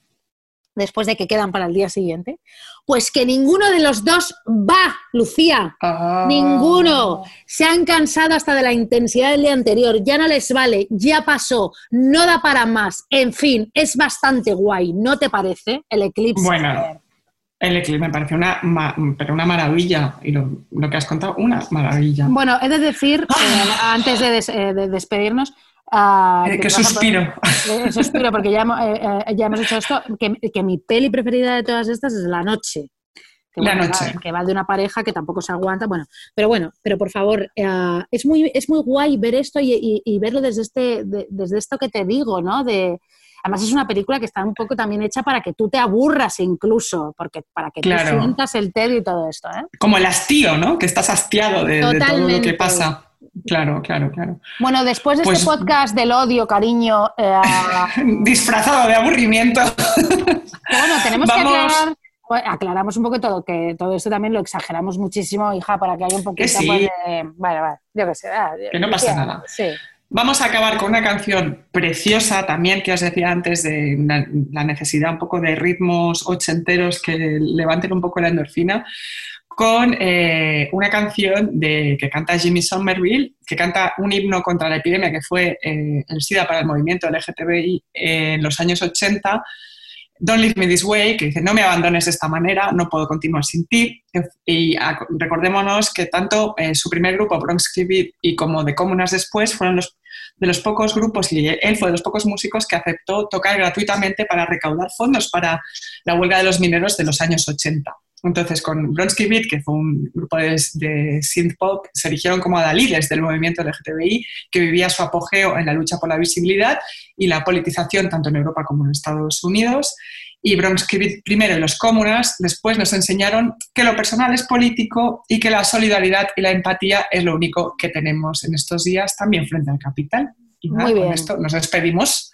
después de que quedan para el día siguiente? Pues que ninguno de los dos va, Lucía. Ah. Ninguno. Se han cansado hasta de la intensidad del día anterior. Ya no les vale, ya pasó, no da para más. En fin, es bastante guay, ¿no te parece? El eclipse. Bueno. El eclipse me pareció una, ma- pero una maravilla. Y lo, lo que has contado, una maravilla. Bueno, he de decir, eh, antes de, des- eh, de despedirnos, ah, Eh, que suspiro. eh, suspiro, porque ya, hemos- eh, ya hemos dicho esto, que, que mi peli preferida de todas estas es La Noche. Que, La bueno, Noche. va- que va de una pareja que tampoco se aguanta. Bueno, pero bueno, pero por favor, eh, es, muy, es muy guay ver esto y, y- y verlo desde, este, de- desde esto que te digo, ¿no? De, además es una película que está un poco también hecha para que tú te aburras incluso, porque para que Claro. tú sientas el tedio y todo esto, ¿eh? Como el hastío, ¿no? Que estás hastiado de, de todo lo que pasa. Claro, claro, claro. Bueno, después de Pues- este podcast del odio, cariño, eh, Disfrazado de aburrimiento. bueno, tenemos Vamos. que aclarar, bueno, aclaramos un poco todo, que todo esto también lo exageramos muchísimo, hija, para que haya un poquito sí. pues, de... Vale, vale, yo qué sé. ah, Que no pasa nada. Sí. Vamos a acabar con una canción preciosa también que os decía antes de la, necesidad un poco de ritmos ochenteros que levanten un poco la endorfina, con eh, una canción de, que canta Jimmy Somerville, que canta un himno contra la epidemia que fue eh, el SIDA para el movimiento LGTBI en los años 80. Don't Leave Me This Way, que dice, no me abandones de esta manera, no puedo continuar sin ti. Y ah, recordémonos que tanto eh, su primer grupo, Bronx Beat, y como de Comunas después, fueron los, de los pocos grupos, y él fue de los pocos músicos que aceptó tocar gratuitamente para recaudar fondos para la huelga de los mineros de los años 80. Entonces, con Bronsky Beat, que fue un grupo de, de synth pop, se erigieron como adalides del movimiento LGTBI, que vivía su apogeo en la lucha por la visibilidad y la politización tanto en Europa como en Estados Unidos. Y Bronsky Beat primero y los comunas después nos enseñaron que lo personal es político y que la solidaridad y la empatía es lo único que tenemos en estos días también frente al capital. Y nada, Muy con bien. esto nos despedimos.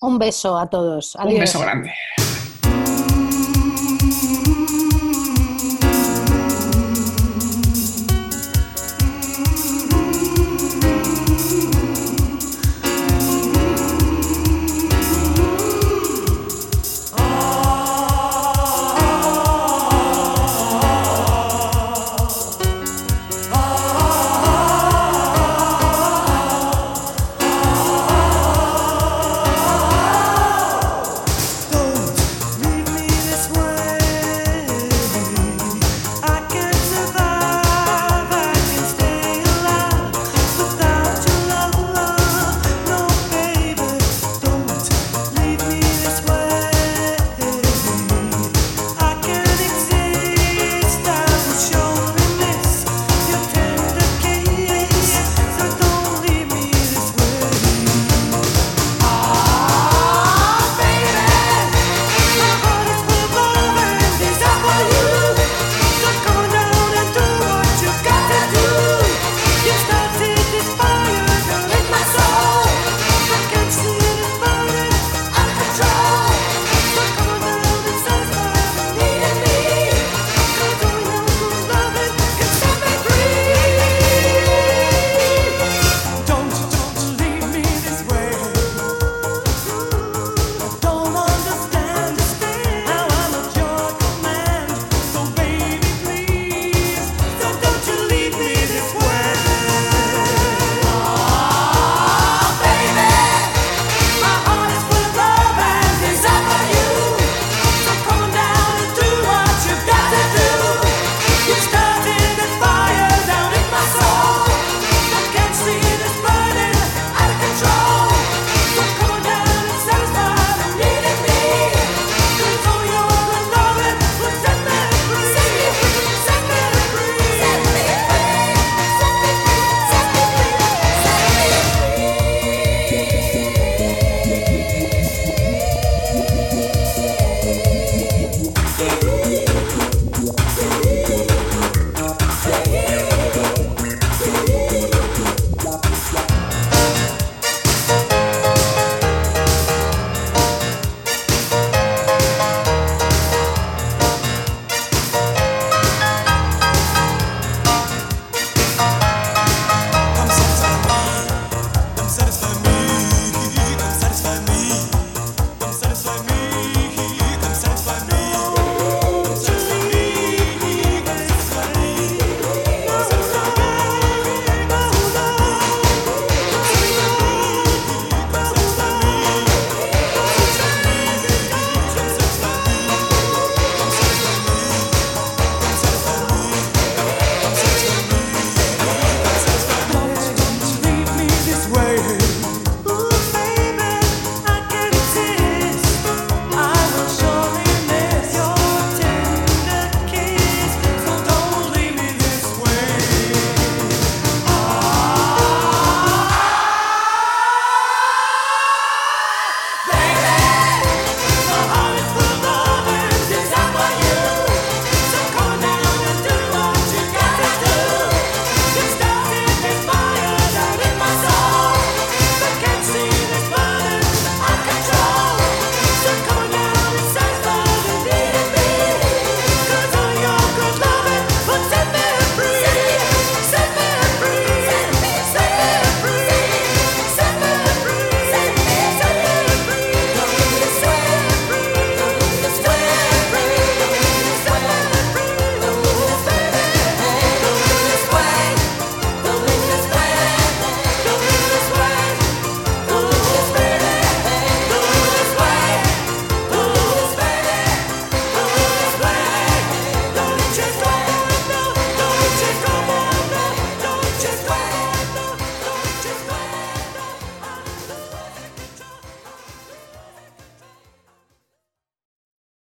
Un beso a todos. Un Adiós. beso grande.